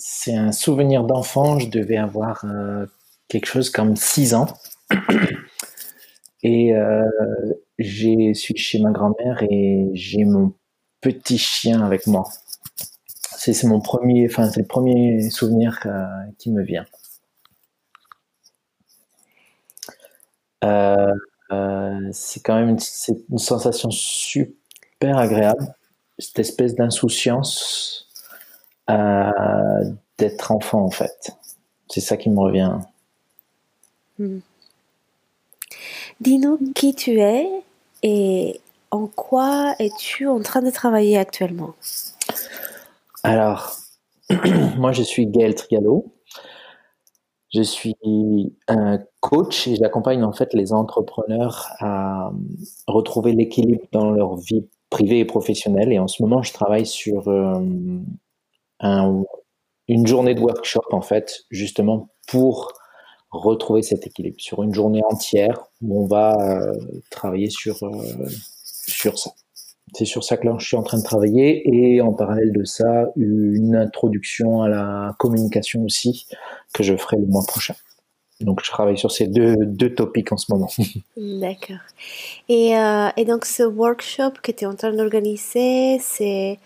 c'est un souvenir d'enfant. Je devais avoir quelque chose comme 6 ans. Et je suis chez ma grand-mère et j'ai mon petit chien avec moi. C'est mon premier, enfin c'est le premier souvenir qui me vient. Euh, euh, c'est quand même une, sensation super agréable, cette espèce d'insouciance euh, d'être enfant en fait. C'est ça qui me revient. Hmm. Dis-nous qui tu es et en quoi es-tu en train de travailler actuellement? Alors, moi je suis Gaël Trigallo. Je suis un coach et j'accompagne en fait les entrepreneurs à retrouver l'équilibre dans leur vie privée et professionnelle. Et en ce moment, je travaille sur euh, une journée de workshop en fait, justement pour retrouver cet équilibre sur une journée entière où on va euh, travailler sur euh, sur ça. C'est sur ça que là, je suis en train de travailler et en parallèle de ça, une introduction à la communication aussi que je ferai le mois prochain. Donc, je travaille sur ces deux, deux topics en ce moment. D'accord. Et, euh, et, donc, ce workshop que tu es en train d'organiser, c'est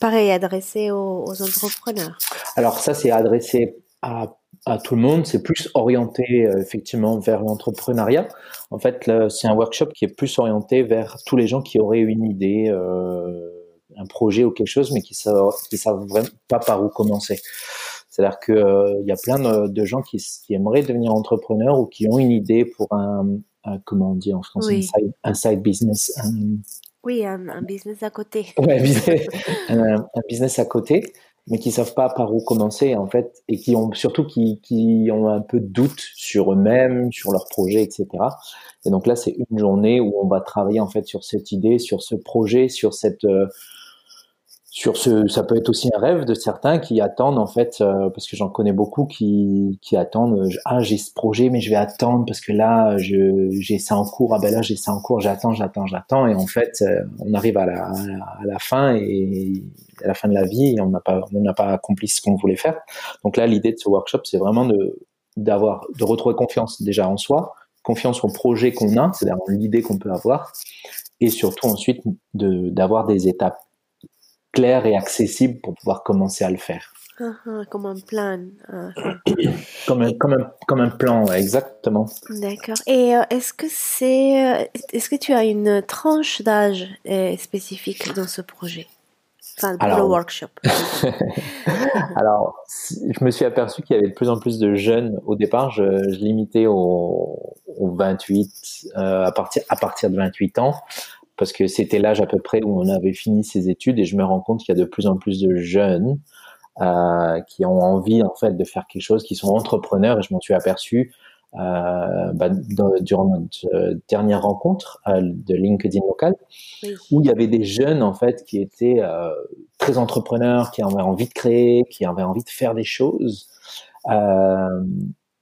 pareil, adressé aux, aux entrepreneurs Alors, ça, c'est adressé à à tout le monde, c'est plus orienté euh, effectivement vers l'entrepreneuriat. En fait, c'est un workshop qui est plus orienté vers tous les gens qui auraient une idée, euh, un projet ou quelque chose, mais qui savent, qui savent vraiment pas par où commencer. C'est-à-dire qu'il euh, y a plein de, gens qui, aimeraient devenir entrepreneurs ou qui ont une idée pour un, comment on dit en français, un, side, business. Oui, un, business à côté. Ouais, un, business à côté mais qui savent pas par où commencer en fait et qui ont surtout qui, ont un peu de doute sur eux-mêmes, sur leurs projets, etc. Et donc là, c'est une journée où on va travailler en fait sur cette idée, sur ce projet, sur cette euh, sur ce, ça peut être aussi un rêve de certains qui attendent en fait, euh, parce que j'en connais beaucoup qui, attendent. Euh, ah, j'ai ce projet, mais je vais attendre parce que là, j'ai ça en cours. Ah ben là, j'ai ça en cours. J'attends, j'attends, j'attends. Et en fait, euh, on arrive à la, fin et à la fin de la vie, on n'a pas, on n'a pas accompli ce qu'on voulait faire. Donc là, l'idée de ce workshop, c'est vraiment de d'avoir, de retrouver confiance déjà en soi, confiance au projet qu'on a, c'est-à-dire l'idée qu'on peut avoir, et surtout ensuite d'avoir des étapes clair et accessible pour pouvoir commencer à le faire. Ah, ah, comme un plan. Ah, comme, un, comme, un, comme un plan, exactement. D'accord. Et euh, est-ce que c'est, euh, est-ce que tu as une tranche d'âge euh, spécifique dans ce projet? Enfin, pour le workshop. Alors, je me suis aperçu qu'il y avait de plus en plus de jeunes. Au départ, je, je limitais au, 28, à, partir, à partir de 28 ans parce que c'était l'âge à peu près où on avait fini ses études et je me rends compte qu'il y a de plus en plus de jeunes euh, qui ont envie en fait de faire quelque chose, qui sont entrepreneurs et je m'en suis aperçu euh, bah, durant notre euh, dernière rencontre euh, de LinkedIn local où il y avait des jeunes en fait qui étaient euh, très entrepreneurs, qui avaient envie de créer, qui avaient envie de faire des choses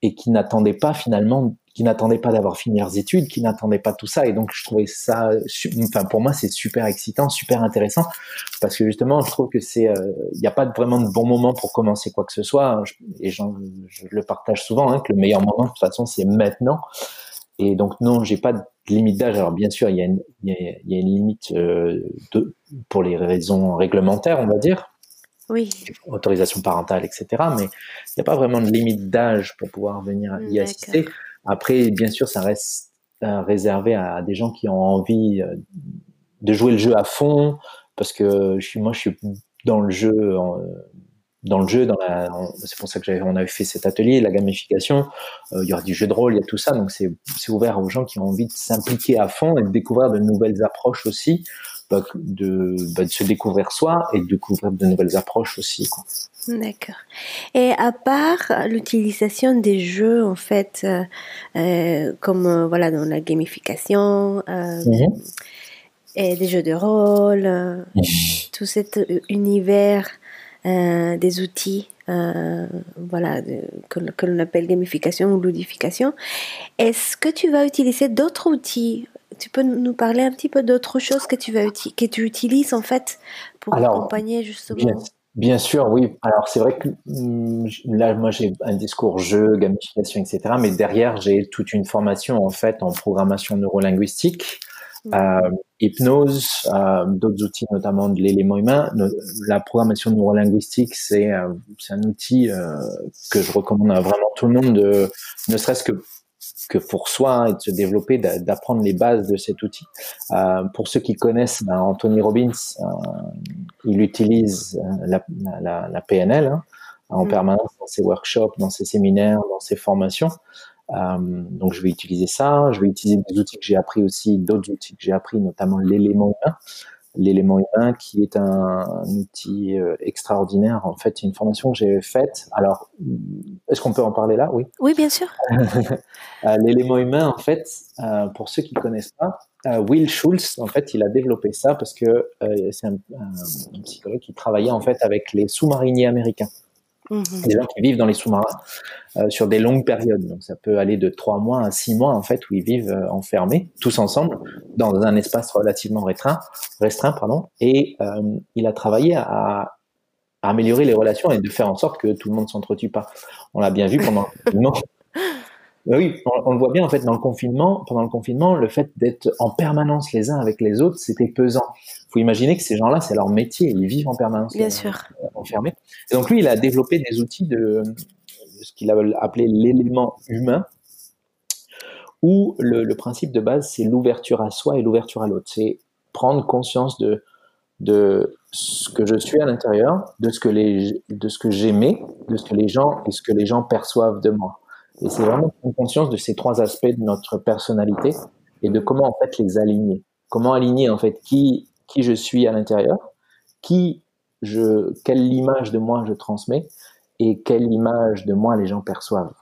et qui n'attendaient pas finalement qui n'attendaient pas d'avoir fini leurs études, qui n'attendaient pas tout ça. Et donc, je trouvais ça, enfin, pour moi, c'est super excitant, super intéressant, parce que justement, je trouve que c'est, euh, il n'y a pas vraiment de bon moment pour commencer quoi que ce soit. Et je, le partage souvent, hein, que le meilleur moment, de toute façon, c'est maintenant. Et donc, non, j'ai pas de limite d'âge. Alors, bien sûr, il y a une, il y a, une limite euh, de, pour les raisons réglementaires, on va dire. Oui. Autorisation parentale, etc. Mais il n'y a pas vraiment de limite d'âge pour pouvoir venir y assister. Après, bien sûr, ça reste euh, réservé à, des gens qui ont envie euh, de jouer le jeu à fond, parce que je suis, moi, je suis dans le jeu, dans le jeu, dans la, c'est pour ça que on avait fait cet atelier, la gamification. Euh, il y aura du jeu de rôle, il y a tout ça, donc c'est ouvert aux gens qui ont envie de s'impliquer à fond et de découvrir de nouvelles approches aussi de, bah, de, se découvrir soi et de découvrir de nouvelles approches aussi. D'accord. Et à part l'utilisation des jeux, en fait, euh, euh comme euh, voilà dans la gamification, mhm. et des jeux de rôle, tout cet univers des outils, voilà, que, que l'on appelle gamification ou ludification, est-ce que tu vas utiliser d'autres outils? Tu peux nous parler un petit peu d'autres choses que tu, vas que tu utilises en fait pour accompagner justement? Bien sûr, oui. Alors c'est vrai que hum, là, moi j'ai un discours jeu, gamification, etc. Mais derrière, j'ai toute une formation en fait en programmation neurolinguistique, mmh. euh, hypnose, euh, d'autres outils, notamment de l'élément humain. La programmation neurolinguistique, c'est euh, un outil euh, que je recommande à vraiment tout le monde, de, ne serait-ce que que pour soi hein, et de se développer, d'apprendre les bases de cet outil. Euh, pour ceux qui connaissent ben, Anthony Robbins, euh, il utilise euh, la, la, la PNL hein, en mm. permanence dans ses workshops, dans ses séminaires, dans ses formations. Euh, donc je vais utiliser ça. Je vais utiliser des outils que j'ai appris aussi, d'autres outils que j'ai appris, notamment l'élément humain l'élément humain, qui est un, outil euh, extraordinaire. En fait, c'est une formation que j'ai faite. Alors, est-ce qu'on peut en parler là? Oui. Oui, bien sûr. L'élément humain, en fait, euh, pour ceux qui connaissent pas, Will Schultz, en fait, il a développé ça parce que c'est un, un, psychologue qui travaillait en fait avec les sous-mariniers américains. Des mhm. gens qui vivent dans les sous-marins euh, sur des longues périodes. Donc ça peut aller de trois mois à six mois en fait où ils vivent euh, enfermés tous ensemble dans un espace relativement restreint, restreint pardon. Et euh, il a travaillé à, à, améliorer les relations et de faire en sorte que tout le monde s'entretue pas. On l'a bien vu pendant le oui, on, le voit bien en fait dans le confinement. Pendant le confinement, le fait d'être en permanence les uns avec les autres, c'était pesant. Faut imaginer que ces gens-là, c'est leur métier, ils vivent en permanence bien sûr. enfermés. Et donc lui, il a développé des outils de, ce qu'il a appelé l'élément humain, où le, le principe de base, c'est l'ouverture à soi et l'ouverture à l'autre. C'est prendre conscience de de ce que je suis à l'intérieur, de ce que les, de ce que j'aimais, de ce que les gens et ce que les gens perçoivent de moi. Et c'est vraiment prendre conscience de ces trois aspects de notre personnalité et de comment en fait les aligner. Comment aligner en fait qui qui je suis à l'intérieur, qui je quelle image de moi je transmets et quelle image de moi les gens perçoivent.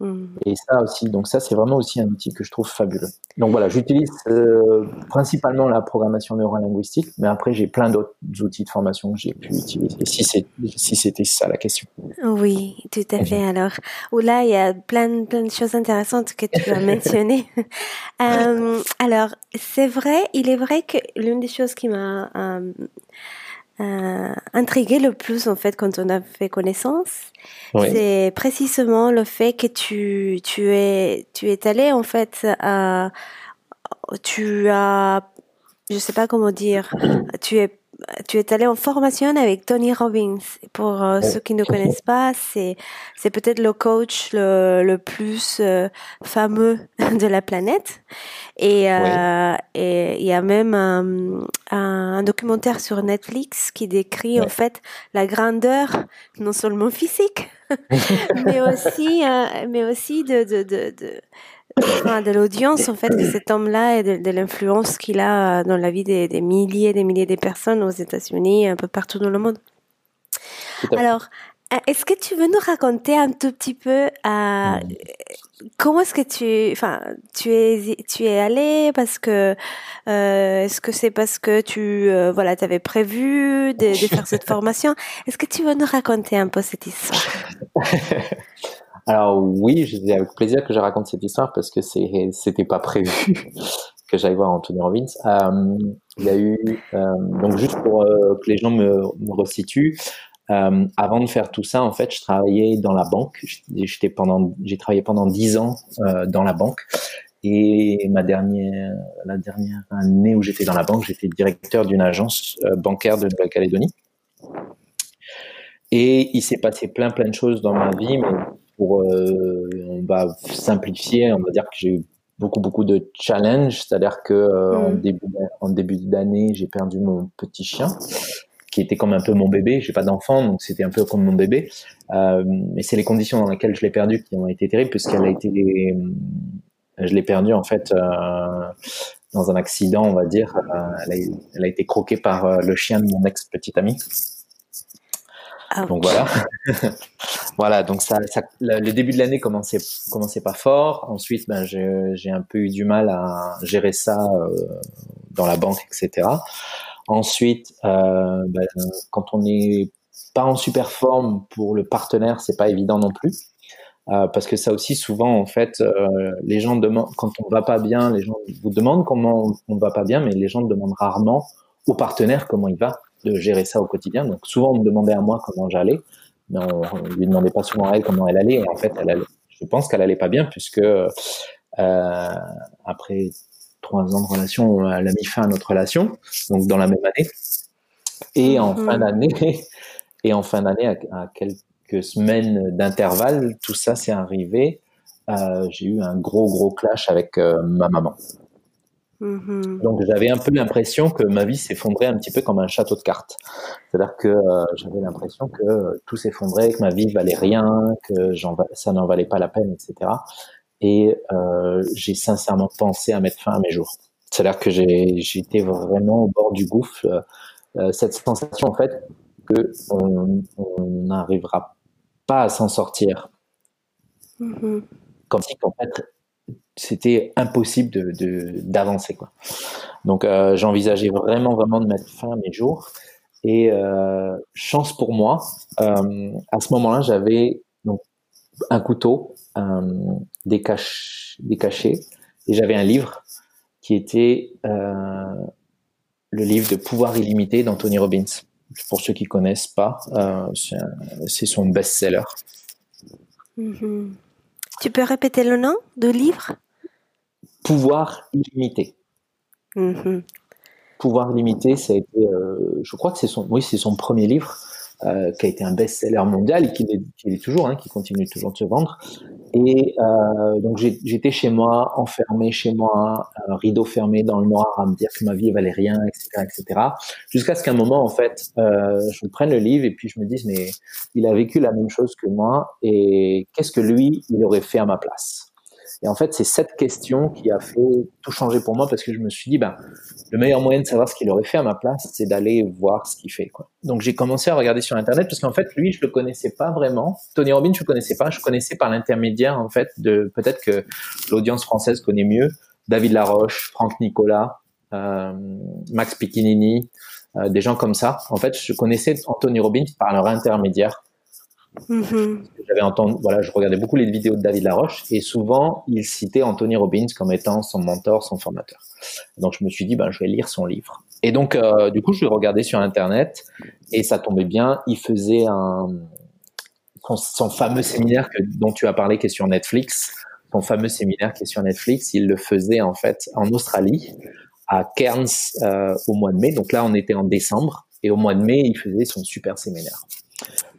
Mm. Et ça aussi, donc ça c'est vraiment aussi un outil que je trouve fabuleux. Donc voilà, j'utilise euh, principalement la programmation neurolinguistique, mais après j'ai plein d'autres outils de formation que j'ai pu utiliser. Si c'est si c'était ça la question. Oui, tout à fait. Alors, là il y a plein plein de choses intéressantes que tu as mentionnées. euh, alors c'est vrai, il est vrai que l'une des choses qui m'a euh, euh, intrigué le plus en fait quand on a fait connaissance, c'est précisément le fait que tu tu es tu es allé en fait à tu as je sais pas comment dire tu es tu es allé en formation avec Tony Robbins. Pour euh, ceux qui ne connaissent pas, c'est c'est peut-être le coach le, le plus euh, fameux de la planète. Et euh, il y a même un, un, documentaire sur Netflix qui décrit en fait la grandeur non seulement physique, mais aussi mais aussi de de, de, de de l'audience en fait de cet homme-là et de, l'influence qu'il a dans la vie des, milliers et des milliers de personnes aux États-Unis, un peu partout dans le monde. Alors, euh, est-ce que tu veux nous raconter un tout petit peu euh, comment est-ce que tu, enfin, tu es, tu es allé parce que, euh, est-ce que c'est parce que tu, euh, voilà, avais prévu de, de faire cette formation? Est-ce que tu veux nous raconter un peu cette histoire? Alors oui, c'est avec plaisir que je raconte cette histoire parce que c'est c'était pas prévu que j'aille voir Anthony Robbins. Euh, il y a eu euh, donc juste pour euh, que les gens me, me resituent. Avant de faire tout ça, en fait, je travaillais dans la banque. J'étais pendant, j'ai travaillé pendant dix ans dans la banque. Et ma dernière, la dernière année où j'étais dans la banque, j'étais directeur d'une agence bancaire de Nouvelle-Calédonie. Et il s'est passé plein plein de choses dans ma vie, mais pour, euh, on va simplifier, on va dire que j'ai eu beaucoup beaucoup de challenges, c'est-à-dire que euh, en mm. début en début d'année, j'ai perdu mon petit chien qui était comme un peu mon bébé. J'ai pas d'enfant, donc c'était un peu comme mon bébé. Euh, mais c'est les conditions dans lesquelles je l'ai perdu qui ont été terribles, puisqu'elle a été, je l'ai perdu en fait euh, dans un accident, on va dire. Elle a, elle, a, été croquée par le chien de mon ex petite amie. Ah, donc voilà. voilà, donc ça, ça, le début de l'année commençait, commençait pas fort. Ensuite, ben, j'ai un peu eu du mal à gérer ça euh, dans la banque, etc. Ensuite, euh, ben, quand on n'est pas en super forme pour le partenaire, c'est pas évident non plus. Euh, parce que ça aussi souvent en fait euh, les gens demandent quand on va pas bien les gens vous demandent comment on va pas bien mais les gens demandent rarement au partenaire comment il va de gérer ça au quotidien. Donc souvent on me demandait à moi comment j'allais, mais on, ne lui demandait pas souvent à elle comment elle allait. Et en fait, elle allait, je pense qu'elle allait pas bien puisque euh, après trois ans de relation, elle a mis fin à notre relation, donc dans la même année. Et en mm-hmm. fin d'année, et en fin d'année, à, quelques semaines d'intervalle, tout ça s'est arrivé. Euh, j'ai eu un gros gros clash avec euh, ma maman. Mm-hmm. Donc j'avais un peu l'impression que ma vie s'effondrait un petit peu comme un château de cartes. C'est-à-dire que euh, j'avais l'impression que tout s'effondrait, que ma vie valait rien, que ça n'en valait pas la peine, etc. Et euh, j'ai sincèrement pensé à mettre fin à mes jours. C'est-à-dire que j'étais vraiment au bord du gouffre. Euh, cette sensation en fait que on n'arrivera pas à s'en sortir. Mm-hmm. Comme si en fait c'était impossible de d'avancer quoi. Donc euh, j'envisageais vraiment vraiment de mettre fin à mes jours et euh, chance pour moi euh, à ce moment-là j'avais un couteau, des caches, des cachets et j'avais un livre qui était le livre de Pouvoir illimité d'Anthony Robbins. Pour ceux qui connaissent pas, c'est son best-seller. Mm-hmm. Tu peux répéter le nom du livre? Pouvoir illimité. Mm-hmm. Pouvoir illimité, ça a été, euh, je crois que c'est son, oui, c'est son premier livre. Euh, qui a été un best-seller mondial et qui est, toujours, hein, qui continue toujours de se vendre. Et euh, donc j'étais chez moi, enfermé chez moi, rideau fermé dans le noir, à me dire que ma vie valait rien, etc., etc. Jusqu'à ce qu'un moment, en fait, je prenne le livre et puis je me dise mais il a vécu la même chose que moi et qu'est-ce que lui il aurait fait à ma place? Et en fait, c'est cette question qui a fait tout changer pour moi parce que je me suis dit, ben, le meilleur moyen de savoir ce qu'il aurait fait à ma place, c'est d'aller voir ce qu'il fait. Donc j'ai commencé à regarder sur Internet parce qu'en fait, lui, je le connaissais pas vraiment. Tony Robbins, je le connaissais pas. Je connaissais par l'intermédiaire, en fait, de peut-être que l'audience française connaît mieux David Laroche, Franck Nicolas, euh, Max Piccinini, euh, des gens comme ça. En fait, je connaissais Anthony Robbins par leur intermédiaire. Mm-hmm. J'avais entendu, voilà, je regardais beaucoup les vidéos de David Laroche et souvent il citait Anthony Robbins comme étant son mentor, son formateur. Donc je me suis dit, ben je vais lire son livre. Et donc euh, du coup je l'ai regardé sur internet et ça tombait bien. Il faisait son, fameux séminaire dont tu as parlé qui est sur Netflix. Son fameux séminaire qui est sur Netflix, il le faisait en fait en Australie à Cairns euh, au mois de mai. Donc là on était en décembre et au mois de mai il faisait son super séminaire.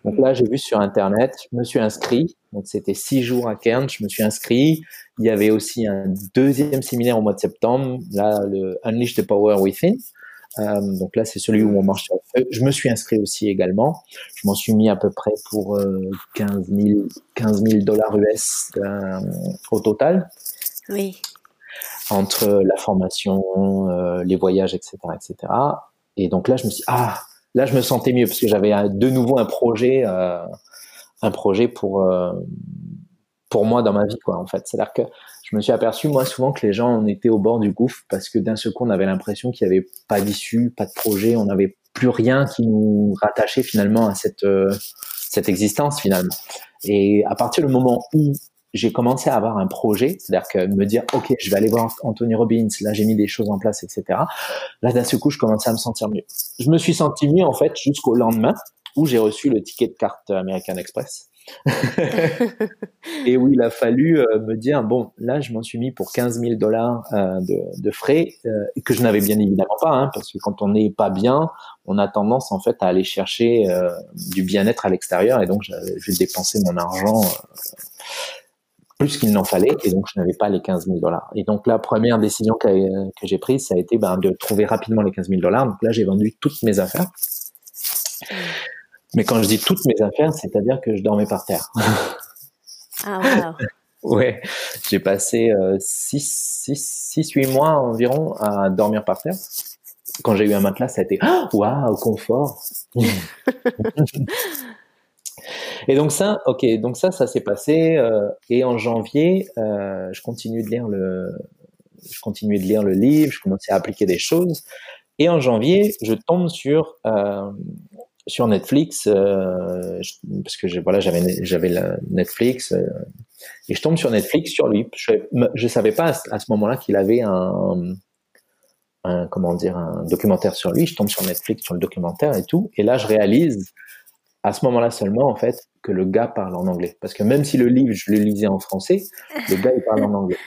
Donc là, j'ai vu sur Internet, je me suis inscrit. Donc c'était six jours à Cairns, je me suis inscrit. Il y avait aussi un deuxième séminaire au mois de septembre, là, le Unleash the Power Within. Euh, donc là, c'est celui où on marche sur le feu. Je me suis inscrit aussi également. Je m'en suis mis à peu près pour euh, 15 000 dollars US euh, au total. Oui. Entre la formation, euh, les voyages, etc., etc. Et donc là, je me suis dit, ah, là, je me sentais mieux parce que j'avais de nouveau un projet, euh, un projet pour euh, pour moi dans ma vie, quoi. En fait, c'est-à-dire que je me suis aperçu moi souvent que les gens on était au bord du gouffre parce que d'un seul coup on avait l'impression qu'il n'y avait pas d'issue, pas de projet, on n'avait plus rien qui nous rattachait finalement à cette euh, cette existence finalement. Et à partir du moment où j'ai commencé à avoir un projet, c'est-à-dire que me dire, OK, je vais aller voir Anthony Robbins, là j'ai mis des choses en place, etc. Là, d'un seul coup, je commençais à me sentir mieux. Je me suis senti mieux, en fait, jusqu'au lendemain où j'ai reçu le ticket de carte American Express. et où il a fallu euh, me dire, bon, là, je m'en suis mis pour 15 000 dollars euh, de, frais, euh, que je n'avais bien évidemment pas, hein, parce que quand on n'est pas bien, on a tendance, en fait, à aller chercher du bien-être à l'extérieur, et donc j'ai dépensé mon argent plus qu'il n'en fallait, et donc je n'avais pas les 15 000 dollars. Et donc la première décision que, j'ai prise, ça a été ben, de trouver rapidement les 15 000 dollars. Donc là, j'ai vendu toutes mes affaires. Mais quand je dis toutes mes affaires, c'est-à-dire que je dormais par terre. Ah, wow. ouais, j'ai passé 6-8 mois environ à dormir par terre. Quand j'ai eu un matelas, ça a été « Waouh, confort !» Et donc ça, ok, donc ça, ça s'est passé. Euh, et en janvier, euh, je continue de lire le, je continuais de lire le livre, je commençais à appliquer des choses. Et en janvier, je tombe sur euh, sur Netflix parce que voilà, j'avais j'avais Netflix et je tombe sur Netflix sur lui. Je, je savais pas à, ce moment-là qu'il avait un, comment dire, un documentaire sur lui. Je tombe sur Netflix sur le documentaire et tout. Et là, je réalise à ce moment-là seulement, en fait, que le gars parle en anglais. Parce que même si le livre, je le lisais en français, le gars, il parle en anglais.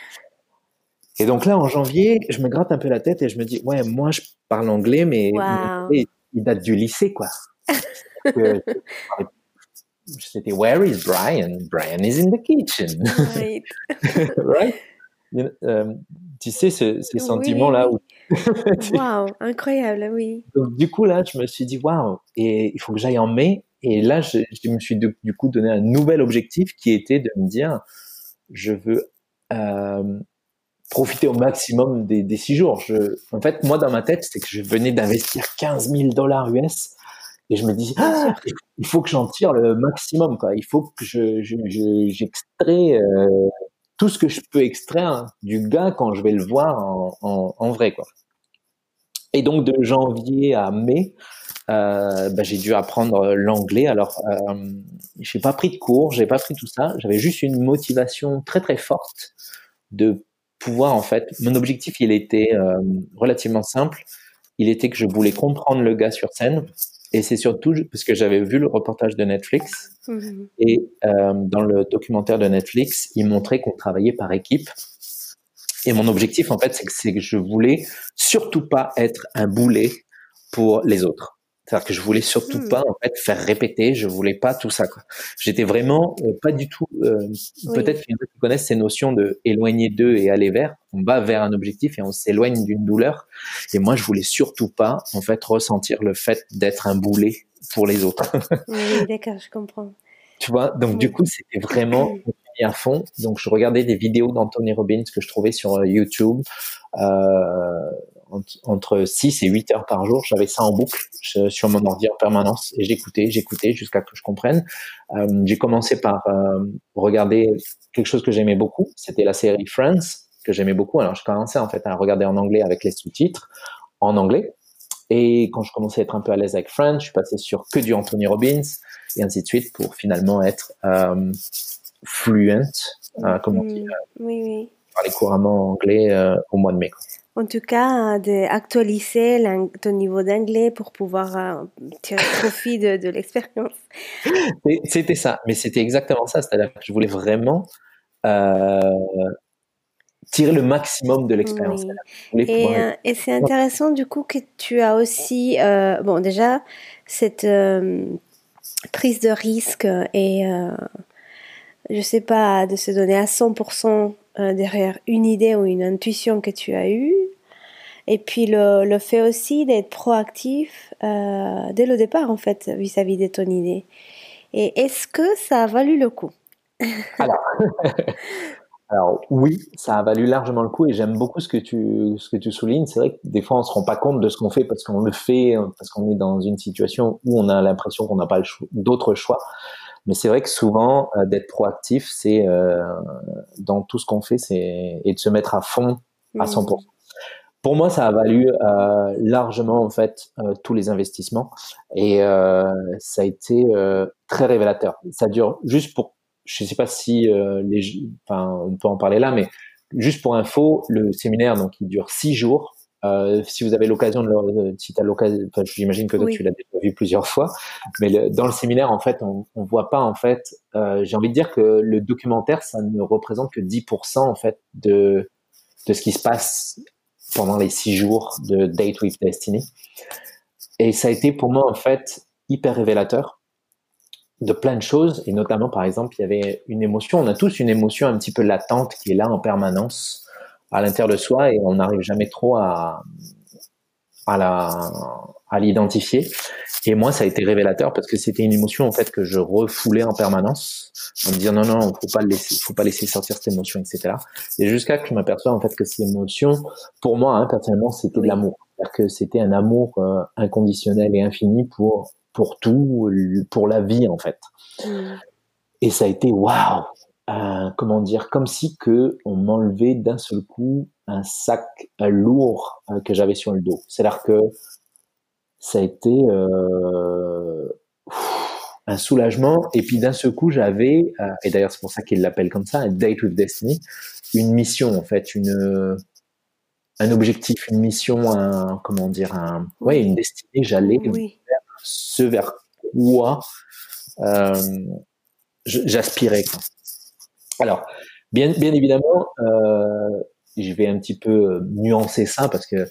Et donc là, en janvier, je me gratte un peu la tête et je me dis, ouais, moi, je parle anglais, mais il date du lycée, quoi. C'était Where is Brian? Brian is in the kitchen. Right. right? Euh, tu sais, ce, ces sentiments-là. Où... wow, incroyable, oui. Donc, du coup, là, je me suis dit, waouh, et il faut que j'aille en mai. Et là, je, me suis du coup donné un nouvel objectif qui était de me dire, je veux euh, profiter au maximum des, six jours. Je, en fait, moi, dans ma tête, c'est que je venais d'investir 15 000 dollars US et je me dis, ah, il faut que j'en tire le maximum. Quoi. Il faut que je, j'extrais euh, tout ce que je peux extraire du gars quand je vais le voir en, en, en vrai. Quoi. Et donc de janvier à mai, euh, bah, j'ai dû apprendre l'anglais. Alors, euh, j'ai pas pris de cours, j'ai pas pris tout ça. J'avais juste une motivation très très forte de pouvoir en fait. Mon objectif, il était euh, relativement simple. Il était que je voulais comprendre le gars sur scène. Et c'est surtout parce que j'avais vu le reportage de Netflix mhm. et euh, dans le documentaire de Netflix, il montrait qu'on travaillait par équipe. Et mon objectif, en fait, c'est que je voulais surtout pas être un boulet pour les autres. C'est-à-dire que je voulais surtout hmm. pas en fait faire répéter, je voulais pas tout ça. J'étais vraiment euh, pas du tout. Euh, peut-être qu'ils connaissent ces notions de éloigner d'eux et aller vers. On va vers un objectif et on s'éloigne d'une douleur. Et moi, je voulais surtout pas en fait ressentir le fait d'être un boulet pour les autres. oui, d'accord, je comprends. Tu vois, donc du coup, c'était vraiment à fond. Donc, je regardais des vidéos d'Anthony Robbins que je trouvais sur euh, YouTube. Euh, entre 6 et 8 heures par jour, j'avais ça en boucle sur mon ordi en permanence et j'écoutais, j'écoutais jusqu'à que je comprenne. Euh, j'ai commencé par regarder quelque chose que j'aimais beaucoup, c'était la série Friends que j'aimais beaucoup. Alors je commençais en fait à regarder en anglais avec les sous-titres en anglais. Et quand je commençais à être un peu à l'aise avec Friends, je suis passé sur que du Anthony Robbins et ainsi de suite pour finalement être fluent, euh, comme on dit, mm, oui, oui. parler couramment anglais au mois de mai. En tout cas, d'actualiser ton niveau d'anglais pour pouvoir euh, tirer profit de, de l'expérience. C'était ça, mais c'était exactement ça. C'est-à-dire que je voulais vraiment euh, tirer le maximum de l'expérience. Et, euh, et c'est intéressant du coup que tu as aussi, bon déjà, cette prise de risque et je sais pas, de se donner à 100% euh, derrière une idée ou une intuition que tu as eue. Et puis le, le fait aussi d'être proactif euh, dès le départ, en fait, vis-à-vis de ton idée. Et est-ce que ça a valu le coup? Alors, oui, ça a valu largement le coup et j'aime beaucoup ce que tu, ce que tu soulignes. C'est vrai que des fois on se rend pas compte de ce qu'on fait parce qu'on le fait, parce qu'on est dans une situation où on a l'impression qu'on n'a pas d'autre choix. Mais c'est vrai que souvent, euh, d'être proactif, c'est euh, dans tout ce qu'on fait, c'est et de se mettre à fond à 100%. Mmh. Pour moi, ça a valu euh, largement en fait tous les investissements et ça a été très révélateur. Ça dure juste pour, je sais pas si les, enfin, on peut en parler là, mais juste pour info, le séminaire donc il dure six jours. Euh, si vous avez l'occasion de le, si as l'occasion, enfin, j'imagine que tu l'as déjà vu plusieurs fois, mais dans le séminaire, en fait, on, on voit pas, en fait, euh, j'ai envie de dire que le documentaire, ça ne représente que 10% en fait de de ce qui se passe pendant les six jours de Date with Destiny. Et ça a été pour moi en fait hyper révélateur de plein de choses, et notamment par exemple, il y avait une émotion, on a tous une émotion un petit peu latente qui est là en permanence à l'intérieur de soi et on n'arrive jamais trop à, à la, à l'identifier. Et moi, ça a été révélateur parce que c'était une émotion en fait que je refoulais en permanence, en me disant non non, faut pas laisser, faut pas laisser sortir cette émotion, etc. Et jusqu'à que je m'aperçois en fait que ces émotions, pour moi hein, personnellement, c'était de l'amour, c'est-à-dire que c'était un amour euh, inconditionnel et infini pour pour tout, pour la vie en fait. Mm. Et ça a été waouh, comment dire, comme si que on m'enlevait d'un seul coup un sac lourd euh, que j'avais sur le dos. C'est-à-dire que ça a été euh, un soulagement. Et puis d'un seul coup, j'avais, euh, et d'ailleurs c'est pour ça qu'il l'appelle comme ça, un date with destiny, une mission en fait, une un objectif, une mission, un, comment dire, un, ouais, une destinée. J'allais vers ce vers quoi j'aspirais. Alors, bien, évidemment, euh, je vais un petit peu nuancer ça parce que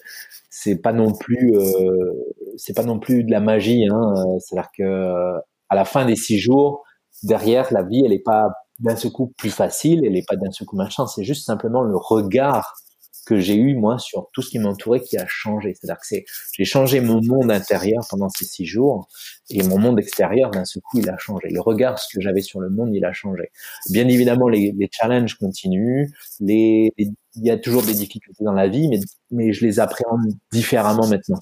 c'est pas non plus, euh, c'est pas non plus de la magie. Hein. C'est-à-dire que à la fin des six jours, derrière la vie, elle n'est pas d'un seul coup plus facile, elle n'est pas d'un seul coup machin. C'est juste simplement le regard que j'ai eu moi sur tout ce qui m'entourait qui a changé. C'est-à-dire que j'ai changé mon monde intérieur pendant ces six jours et mon monde extérieur d'un seul coup il a changé. Le regard ce que j'avais sur le monde il a changé. Bien évidemment les, les challenges continuent, les, il y a toujours des difficultés dans la vie, mais mais je les appréhende différemment maintenant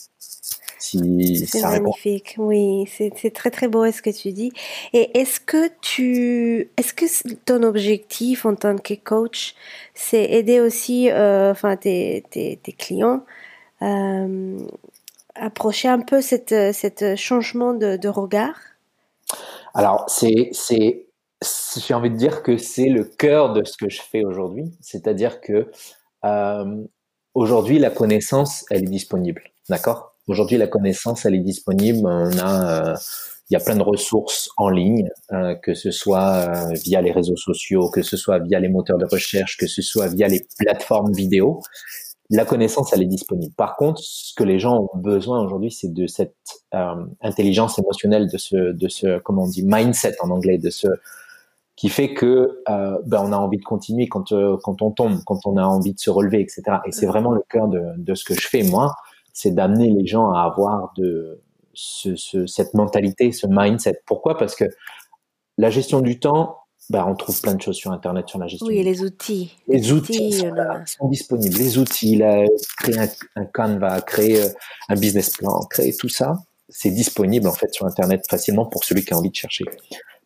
c'est magnifique, oui, c'est très très beau ce que tu dis. Et est-ce que tu, est-ce que ton objectif en tant que coach, c'est aider aussi, euh, enfin tes, tes, tes, clients, euh, approcher un peu cette, cette changement de, de regard? Alors c'est c'est j'ai envie de dire que c'est le cœur de ce que je fais aujourd'hui, c'est-à-dire que euh, aujourd'hui la connaissance elle est disponible, d'accord? Aujourd'hui, la connaissance, elle est disponible. On a, euh, il y a plein de ressources en ligne, euh, que ce soit euh, via les réseaux sociaux, que ce soit via les moteurs de recherche, que ce soit via les plateformes vidéo. La connaissance, elle est disponible. Par contre, ce que les gens ont besoin aujourd'hui, c'est de cette intelligence émotionnelle, de ce, de ce, comment on dit, mindset en anglais, de ce qui fait que ben on a envie de continuer quand quand on tombe, quand on a envie de se relever, etc. Et c'est vraiment le cœur de, de ce que je fais moi c'est d'amener les gens à avoir de cette mentalité, ce mindset. Pourquoi? Parce que la gestion du temps, bah, on trouve plein de choses sur Internet sur la gestion. Oui, les outils. Les, outils, sont, disponibles. Les outils, là, créer un, un, Canva, créer euh, un business plan, créer tout ça, c'est disponible en fait sur Internet facilement pour celui qui a envie de chercher.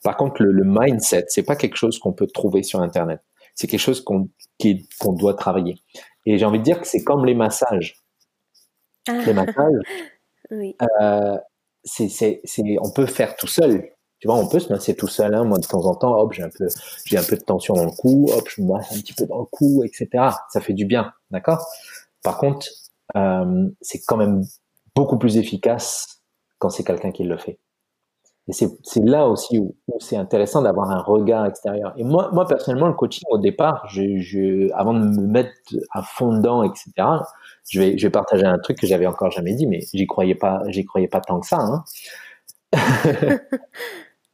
Par contre, le, le mindset, c'est pas quelque chose qu'on peut trouver sur Internet. C'est quelque chose qu'on qu'on doit travailler. Et j'ai envie de dire que c'est comme les massages les massages, oui. euh, on peut faire tout seul. Tu vois, on peut se masser tout seul. Hein. Moi, de temps en temps, hop, j'ai un peu, j'ai un peu de tension dans le cou, hop, je me masse un petit peu dans le cou, etc. Ça fait du bien, d'accord? Par contre, euh, c'est quand même beaucoup plus efficace quand c'est quelqu'un qui le fait. Et c'est, là aussi où, où c'est intéressant d'avoir un regard extérieur. Et moi, moi personnellement, le coaching au départ, je, je, avant de me mettre à fond dedans, etc je vais, je vais partager un truc que j'avais encore jamais dit, mais j'y croyais pas, j'y croyais pas tant que ça. Hein.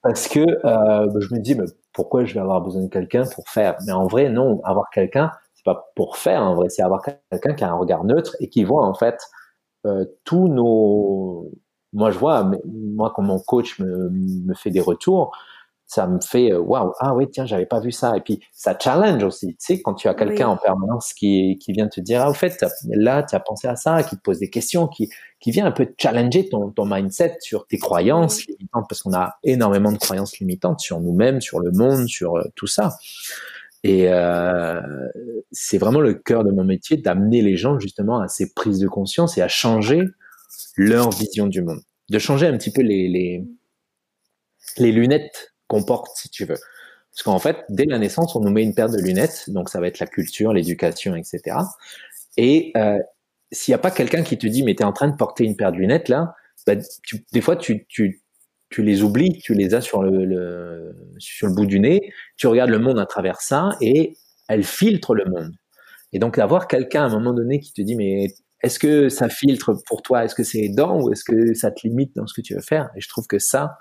Parce que euh, je me dis, mais pourquoi je vais avoir besoin de quelqu'un pour faire? Mais en vrai, non, avoir quelqu'un, c'est pas pour faire, en vrai, c'est avoir quelqu'un qui a un regard neutre et qui voit en fait euh, tous nos. Moi, je vois, moi, quand mon coach me, me fait des retours, ça me fait euh, waouh ah oui tiens j'avais pas vu ça. Et puis ça challenge aussi. Tu sais quand tu as quelqu'un en permanence qui qui vient te dire ah au fait là tu as pensé à ça qui te pose des questions qui qui vient un peu challenger ton ton mindset sur tes croyances limitantes parce qu'on a énormément de croyances limitantes sur nous-mêmes sur le monde sur euh, tout ça. Et euh, c'est vraiment le cœur de mon métier d'amener les gens justement à ces prises de conscience et à changer leur vision du monde de changer un petit peu les les lunettes comporte, si tu veux. Parce qu'en fait, dès la naissance, on nous met une paire de lunettes, donc ça va être la culture, l'éducation, etc. Et euh, s'il n'y a pas quelqu'un qui te dit, mais tu es en train de porter une paire de lunettes là, bah, des fois tu, tu, tu les oublies, tu les as sur le, le, sur le bout du nez, tu regardes le monde à travers ça et elle filtre le monde. Et donc d'avoir quelqu'un à un moment donné qui te dit, mais est-ce que ça filtre pour toi? Est-ce que c'est aidant ou est-ce que ça te limite dans ce que tu veux faire? Et je trouve que ça,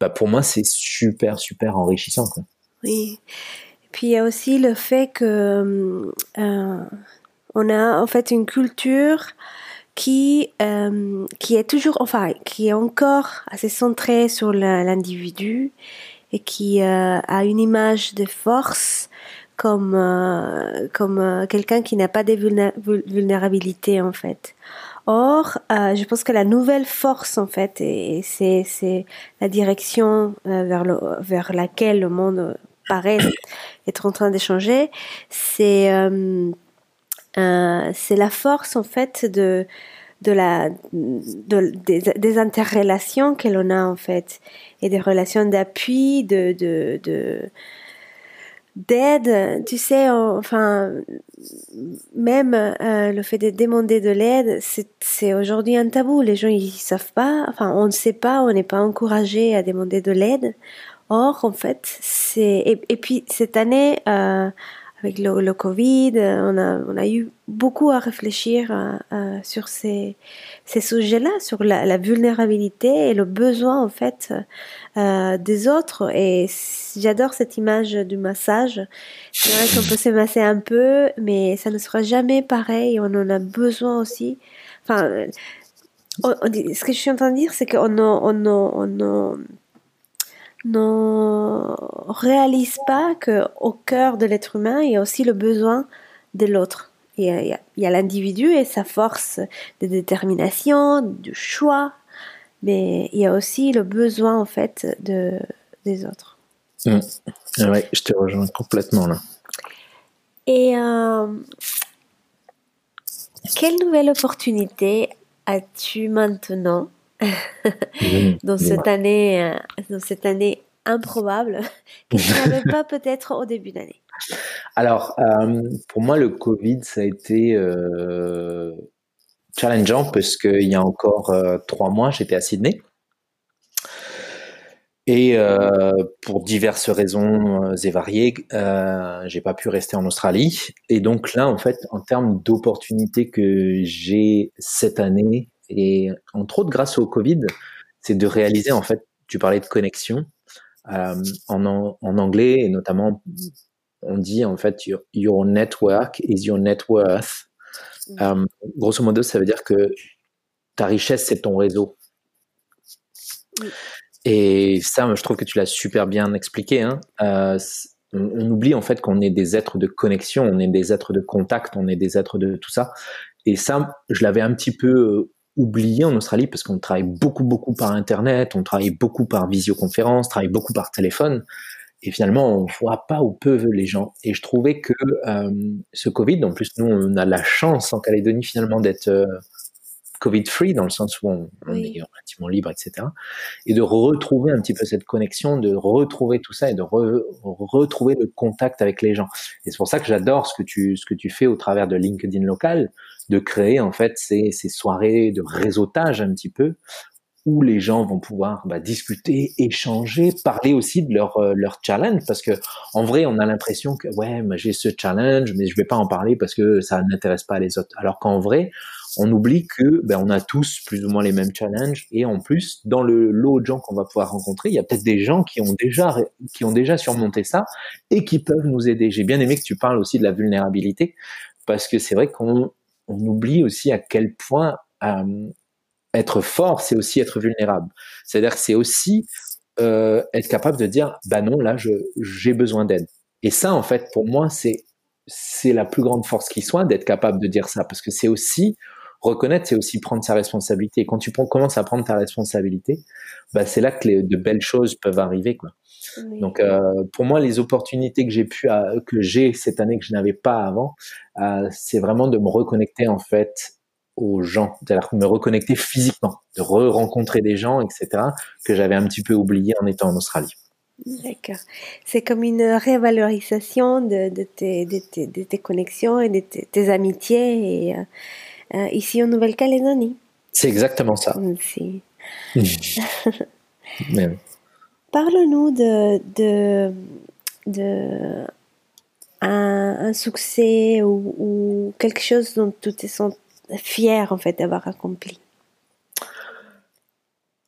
bah pour moi c'est super super enrichissant quoi. Oui. Puis il y a aussi le fait que euh, on a en fait une culture qui euh, qui est toujours enfin qui est encore assez centrée sur l'individu et qui euh, a une image de force comme euh, comme euh, quelqu'un qui n'a pas de vulnérabilité en fait. Or, euh, je pense que la nouvelle force, en fait, et c'est, c'est la direction euh, vers, le, vers laquelle le monde paraît être en train d'échanger, c'est, euh, euh, c'est la force, en fait, de, de la, de, des, des interrelations que l'on a, en fait, et des relations d'appui, de, de, de d'aide, tu sais, enfin, même euh, le fait de demander de l'aide, c'est aujourd'hui un tabou. Les gens ils savent pas, enfin, on ne sait pas, on n'est pas encouragé à demander de l'aide. Or, en fait, c'est et, puis cette année. Euh, avec le, Covid, on a, on a eu beaucoup à réfléchir euh, euh, sur ces, sujets-là, sur la, vulnérabilité et le besoin en fait euh, des autres. Et j'adore cette image du massage. C'est vrai qu'on peut se masser un peu, mais ça ne sera jamais pareil. On en a besoin aussi. Enfin, ce que je suis en train de dire, c'est qu'on on, on, on, ne réalise pas que au cœur de l'être humain, il y a aussi le besoin de l'autre. Il y a, l'individu et sa force de détermination, de choix, mais il y a aussi le besoin en fait de, des autres. Mmh. Oui, je te rejoins complètement là. Et euh, quelle nouvelle opportunité as-tu maintenant dans cette année, euh, dans cette année improbable que tu n'avais pas peut-être au début d'année Alors, euh, pour moi, le Covid, ça a été euh, challengeant parce qu'il y a encore trois mois, j'étais à Sydney. Et pour diverses raisons et variées, euh, j'ai pas pu rester en Australie. Et donc là, en fait, en termes d'opportunités que j'ai cette année, et entre autres grâce au Covid, c'est de réaliser en fait, tu parlais de connexion euh, en, en, anglais et notamment on dit en fait your, network is your net worth. Mm. Euh, grosso modo, ça veut dire que ta richesse c'est ton réseau. Et ça, je trouve que tu l'as super bien expliqué. Hein. Euh, on, on, oublie en fait qu'on est des êtres de connexion, on est des êtres de contact, on est des êtres de tout ça. Et ça, je l'avais un petit peu oublié en Australie parce qu'on travaille beaucoup, beaucoup par Internet, on travaille beaucoup par visioconférence, on travaille beaucoup par téléphone. Et finalement, on voit pas ou peu les gens. Et je trouvais que euh, ce Covid, en plus, nous, on a la chance en Calédonie finalement d'être euh, Covid-free, dans le sens où on, est relativement libre, etc. Et de retrouver un petit peu cette connexion, de retrouver tout ça et de retrouver le contact avec les gens. Et c'est pour ça que j'adore ce que tu ce que tu fais au travers de LinkedIn local, de créer en fait ces, ces soirées de réseautage un petit peu où les gens vont pouvoir bah, discuter, échanger, parler aussi de leur euh, challenge. Parce que en vrai on a l'impression que ouais j'ai ce challenge mais je vais pas en parler parce que ça n'intéresse pas les autres. Alors qu'en vrai on oublie que ben, on a tous plus ou moins les mêmes challenges. Et en plus dans le lot de gens qu'on va pouvoir rencontrer, il y a peut-être des gens qui ont déjà qui ont déjà surmonté ça et qui peuvent nous aider. J'ai bien aimé que tu parles aussi de la vulnérabilité parce que c'est vrai qu'on on oublie aussi à quel point euh, être fort, c'est aussi être vulnérable. C'est-à-dire que c'est aussi euh, être capable de dire bah non là j'ai besoin d'aide. Et ça en fait pour moi c'est c'est la plus grande force qui soit d'être capable de dire ça parce que c'est aussi reconnaître, c'est aussi prendre sa responsabilité. Et quand tu commences à prendre ta responsabilité, bah, c'est là que de belles choses peuvent arriver. Quoi. Donc, euh, pour moi, les opportunités que j'ai pu, euh, que j'ai cette année que je n'avais pas avant, euh, c'est vraiment de me reconnecter en fait aux gens, c'est-à-dire me reconnecter physiquement, de re-rencontrer des gens, etc., que j'avais un petit peu oublié en étant en Australie. D'accord. C'est comme une révalorisation de, de, tes, de, tes, de tes, connexions et de tes, amitiés. Et, euh, ici en Nouvelle-Calédonie. C'est exactement ça. Merci. Parle-nous de, de, de un, succès ou, ou, quelque chose dont tu te sens fier en fait d'avoir accompli.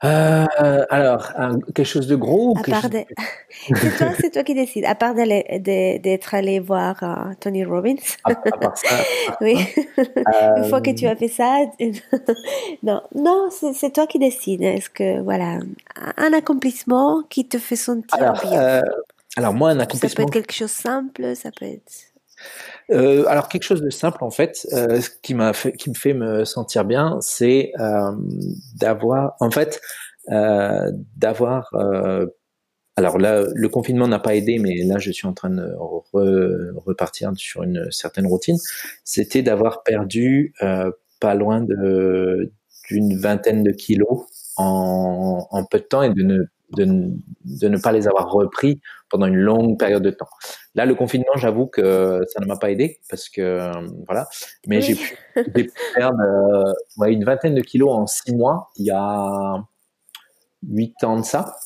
Euh, alors, quelque chose de gros c'est toi, c'est toi qui décides. À part d'être allé voir euh, Tony Robbins. oui. Une fois que tu as fait ça, non, non, c'est toi qui décides. Est-ce que voilà, un accomplissement qui te fait sentir alors, bien? Euh, alors moi, un accomplissement. Ça peut être quelque chose de simple, ça peut être. Euh, alors quelque chose de simple en fait, euh, qui me fait me sentir bien, c'est euh, d'avoir, en fait, euh, d'avoir. Euh, alors là, le confinement n'a pas aidé, mais là, je suis en train de repartir sur une certaine routine. C'était d'avoir perdu pas loin d'une vingtaine de kilos en, en, peu de temps et de ne de, de, ne pas les avoir repris pendant une longue période de temps. Là, le confinement, j'avoue que ça ne m'a pas aidé parce que voilà, mais j'ai pu, perdre euh, une vingtaine de kilos en six mois il y a huit ans de ça.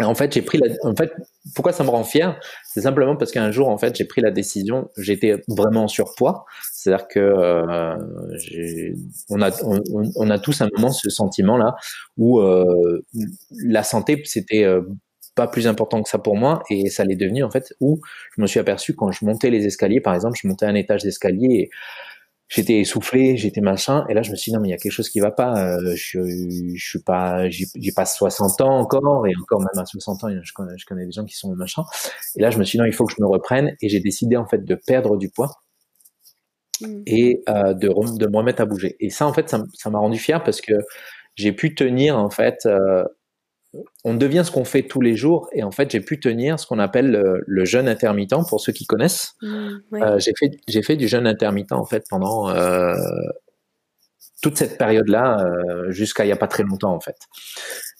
Et en fait, j'ai pris la, en fait, pourquoi ça me rend fier? C'est simplement parce qu'un jour, en fait, j'ai pris la décision. J'étais vraiment en surpoids. C'est-à-dire que euh, on a, on, a tous un moment ce sentiment-là où euh, la santé, c'était euh, pas plus important que ça pour moi et ça l'est devenu en fait. Où je me suis aperçu quand je montais les escaliers, par exemple, je montais un étage d'escalier et j'étais essoufflé, j'étais machin, et là je me suis dit non mais il y a quelque chose qui va pas, euh, je, je suis pas, j'ai pas 60 ans encore, et encore même à 60 ans, je connais, je connais des gens qui sont machin, et là je me suis dit non il faut que je me reprenne, et j'ai décidé en fait de perdre du poids mmh. et euh, de, de me remettre à bouger. Et ça en fait ça m'a rendu fier parce que j'ai pu tenir en fait euh, on devient ce qu'on fait tous les jours et en fait j'ai pu tenir ce qu'on appelle le, jeûne intermittent pour ceux qui connaissent. Mmh, euh, j'ai fait j'ai fait du jeûne intermittent en fait pendant euh, toute cette période-là euh, jusqu'à il y a pas très longtemps en fait.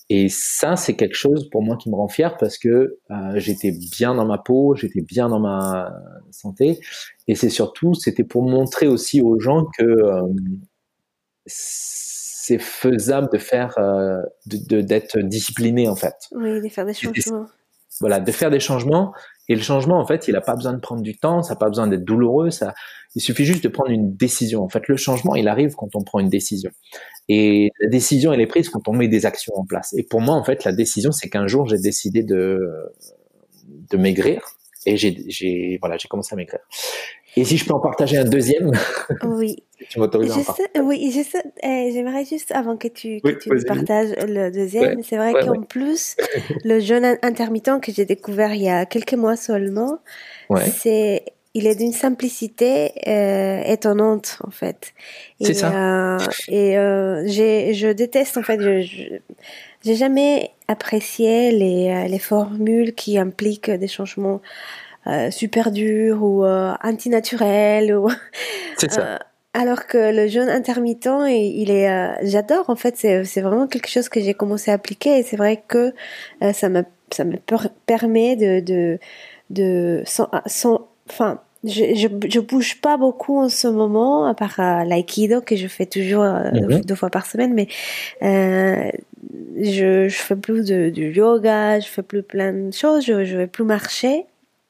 Et ça c'est quelque chose pour moi qui me rend fier parce que j'étais bien dans ma peau, j'étais bien dans ma santé et c'est surtout c'était pour montrer aussi aux gens que c'est faisable de faire, euh, d'être discipliné en fait. Oui, de faire des changements. Voilà, de faire des changements. Et le changement, en fait, il n'a pas besoin de prendre du temps, ça n'a pas besoin d'être douloureux, ça, il suffit juste de prendre une décision. En fait, le changement, il arrive quand on prend une décision. Et la décision, elle est prise quand on met des actions en place. Et pour moi, en fait, la décision, c'est qu'un jour, j'ai décidé de, de maigrir. Et j'ai, voilà, j'ai commencé à maigrir. Et si je peux en partager un deuxième? Oui. Tu m'autorises à Oui, eh, j'aimerais juste, avant que tu, que tu partages le deuxième, c'est vrai qu'en plus, le jeûne intermittent que j'ai découvert il y a quelques mois seulement, c'est il est d'une simplicité euh, étonnante en fait. C'est ça. Euh, et euh, je déteste en fait. Je, j'ai jamais apprécié les, euh, les formules qui impliquent des changements euh, super dur ou euh, antinaturel. Ou, c'est ça. Euh, alors que le jeûne intermittent, il est, j'adore en fait, c'est, vraiment quelque chose que j'ai commencé à appliquer et c'est vrai que ça me, ça me permet de, de, de sans, sans, enfin, je, je, je, bouge pas beaucoup en ce moment, à part l'aïkido que je fais toujours deux, fois par semaine, mais euh, je, je fais plus de, du yoga, je fais plus plein de choses, je, je vais plus marcher.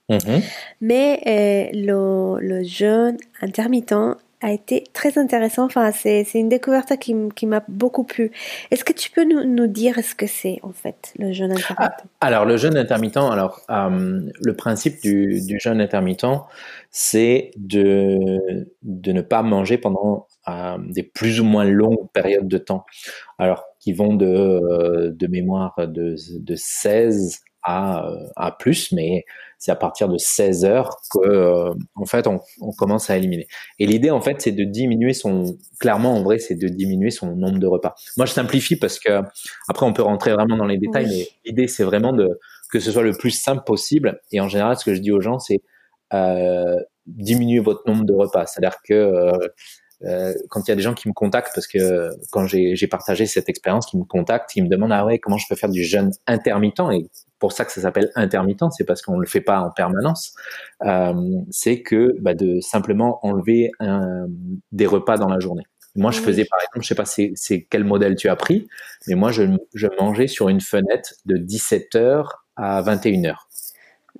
Mhm. Mais euh, le, le, jeûne intermittent a été très intéressant. Enfin, c'est, une découverte qui, qui m'a beaucoup plu. Est-ce que tu peux nous, nous dire ce que c'est en fait le jeûne intermittent? Ah, Alors le jeûne intermittent, alors euh, le principe du, du, jeûne intermittent, c'est de, de ne pas manger pendant euh, des plus ou moins longues périodes de temps. Alors qui vont de, de mémoire de, de 16 à, à plus, mais c'est à partir de 16 heures que euh, en fait on, on, commence à éliminer. Et l'idée en fait c'est de diminuer son clairement en vrai c'est de diminuer son nombre de repas. Moi je simplifie parce que après on peut rentrer vraiment dans les détails mais l'idée c'est vraiment de que ce soit le plus simple possible et en général ce que je dis aux gens c'est euh, diminuer votre nombre de repas. C'est-à-dire que euh, euh, quand il y a des gens qui me contactent, parce que quand j'ai partagé cette expérience, qui me contactent, qui me demandent ah ouais comment je peux faire du jeûne intermittent? Et pour ça que ça s'appelle intermittent, c'est parce qu'on le fait pas en permanence. Euh, c'est que bah, de simplement enlever un, des repas dans la journée. Moi, je faisais par exemple, je sais pas c'est quel modèle tu as pris, mais moi je, je mangeais sur une fenêtre de 17h à 21h.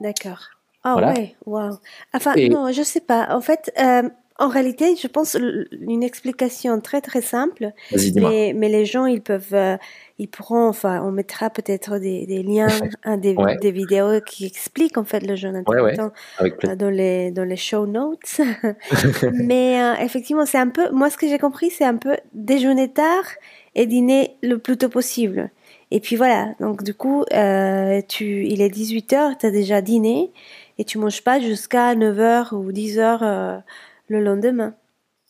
D'accord. Ah ouais, waouh. Enfin, non, je sais pas. En fait, euh, en réalité, je pense une explication très très simple. Mais, mais les gens, ils peuvent, euh, ils pourront, enfin, on mettra peut-être des, des, liens, hein, des, des, vidéos qui expliquent en fait le jeûne intermittent euh, dans les dans les show notes. mais euh, effectivement, c'est un peu, moi ce que j'ai compris, c'est un peu déjeuner tard et dîner le plus tôt possible. Et puis voilà, donc du coup, euh, tu, il est 18h, tu as déjà dîné et tu manges pas jusqu'à 9h ou 10h le lendemain.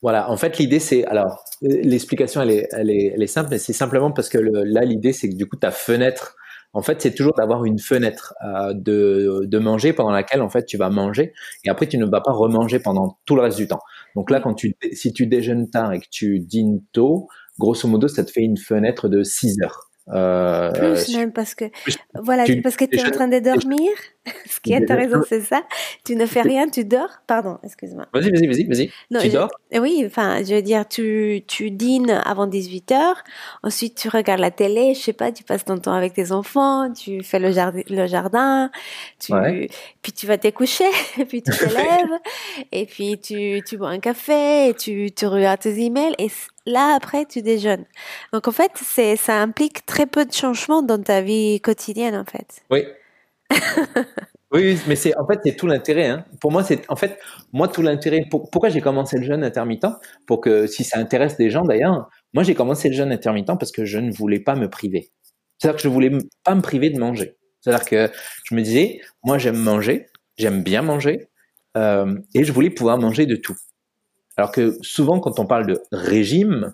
Voilà, en fait, l'idée, c'est. Alors, l'explication, elle est, elle, est, elle est simple, mais c'est simplement parce que là, l'idée, c'est que du coup, ta fenêtre, en fait, c'est toujours d'avoir une fenêtre euh, de, de manger pendant laquelle, en fait, tu vas manger et après, tu ne vas pas remanger pendant tout le reste du temps. Donc là, quand tu, si tu déjeunes tard et que tu dînes tôt, grosso modo, ça te fait une fenêtre de 6 heures. Euh, plus même parce que voilà parce que tu es en train de dormir. Ce qui est intéressant c'est ça. Tu ne fais rien, tu dors. Pardon, excuse-moi. Vas-y, vas-y, vas-y, vas-y. Tu dors? Oui, enfin, je veux dire, tu tu dînes avant 18 h Ensuite, tu regardes la télé. Je sais pas, tu passes ton temps avec tes enfants. Tu fais le jardin, le jardin. Tu puis tu vas te coucher. Et puis tu te lèves. et puis tu tu bois un café. Et tu tu regardes tes emails. Et là après tu déjeunes. Donc en fait, c'est ça implique très peu de changements dans ta vie quotidienne en fait. Oui. oui, mais c'est en fait c'est tout l'intérêt. Hein. Pour moi, c'est en fait moi tout l'intérêt. pourquoi j'ai commencé le jeûne intermittent? Pour que si ça intéresse des gens d'ailleurs, moi j'ai commencé le jeûne intermittent parce que je ne voulais pas me priver. C'est-à-dire que je voulais pas me priver de manger. C'est-à-dire que je me disais, moi j'aime manger, j'aime bien manger, euh, et je voulais pouvoir manger de tout. Alors que souvent, quand on parle de régime,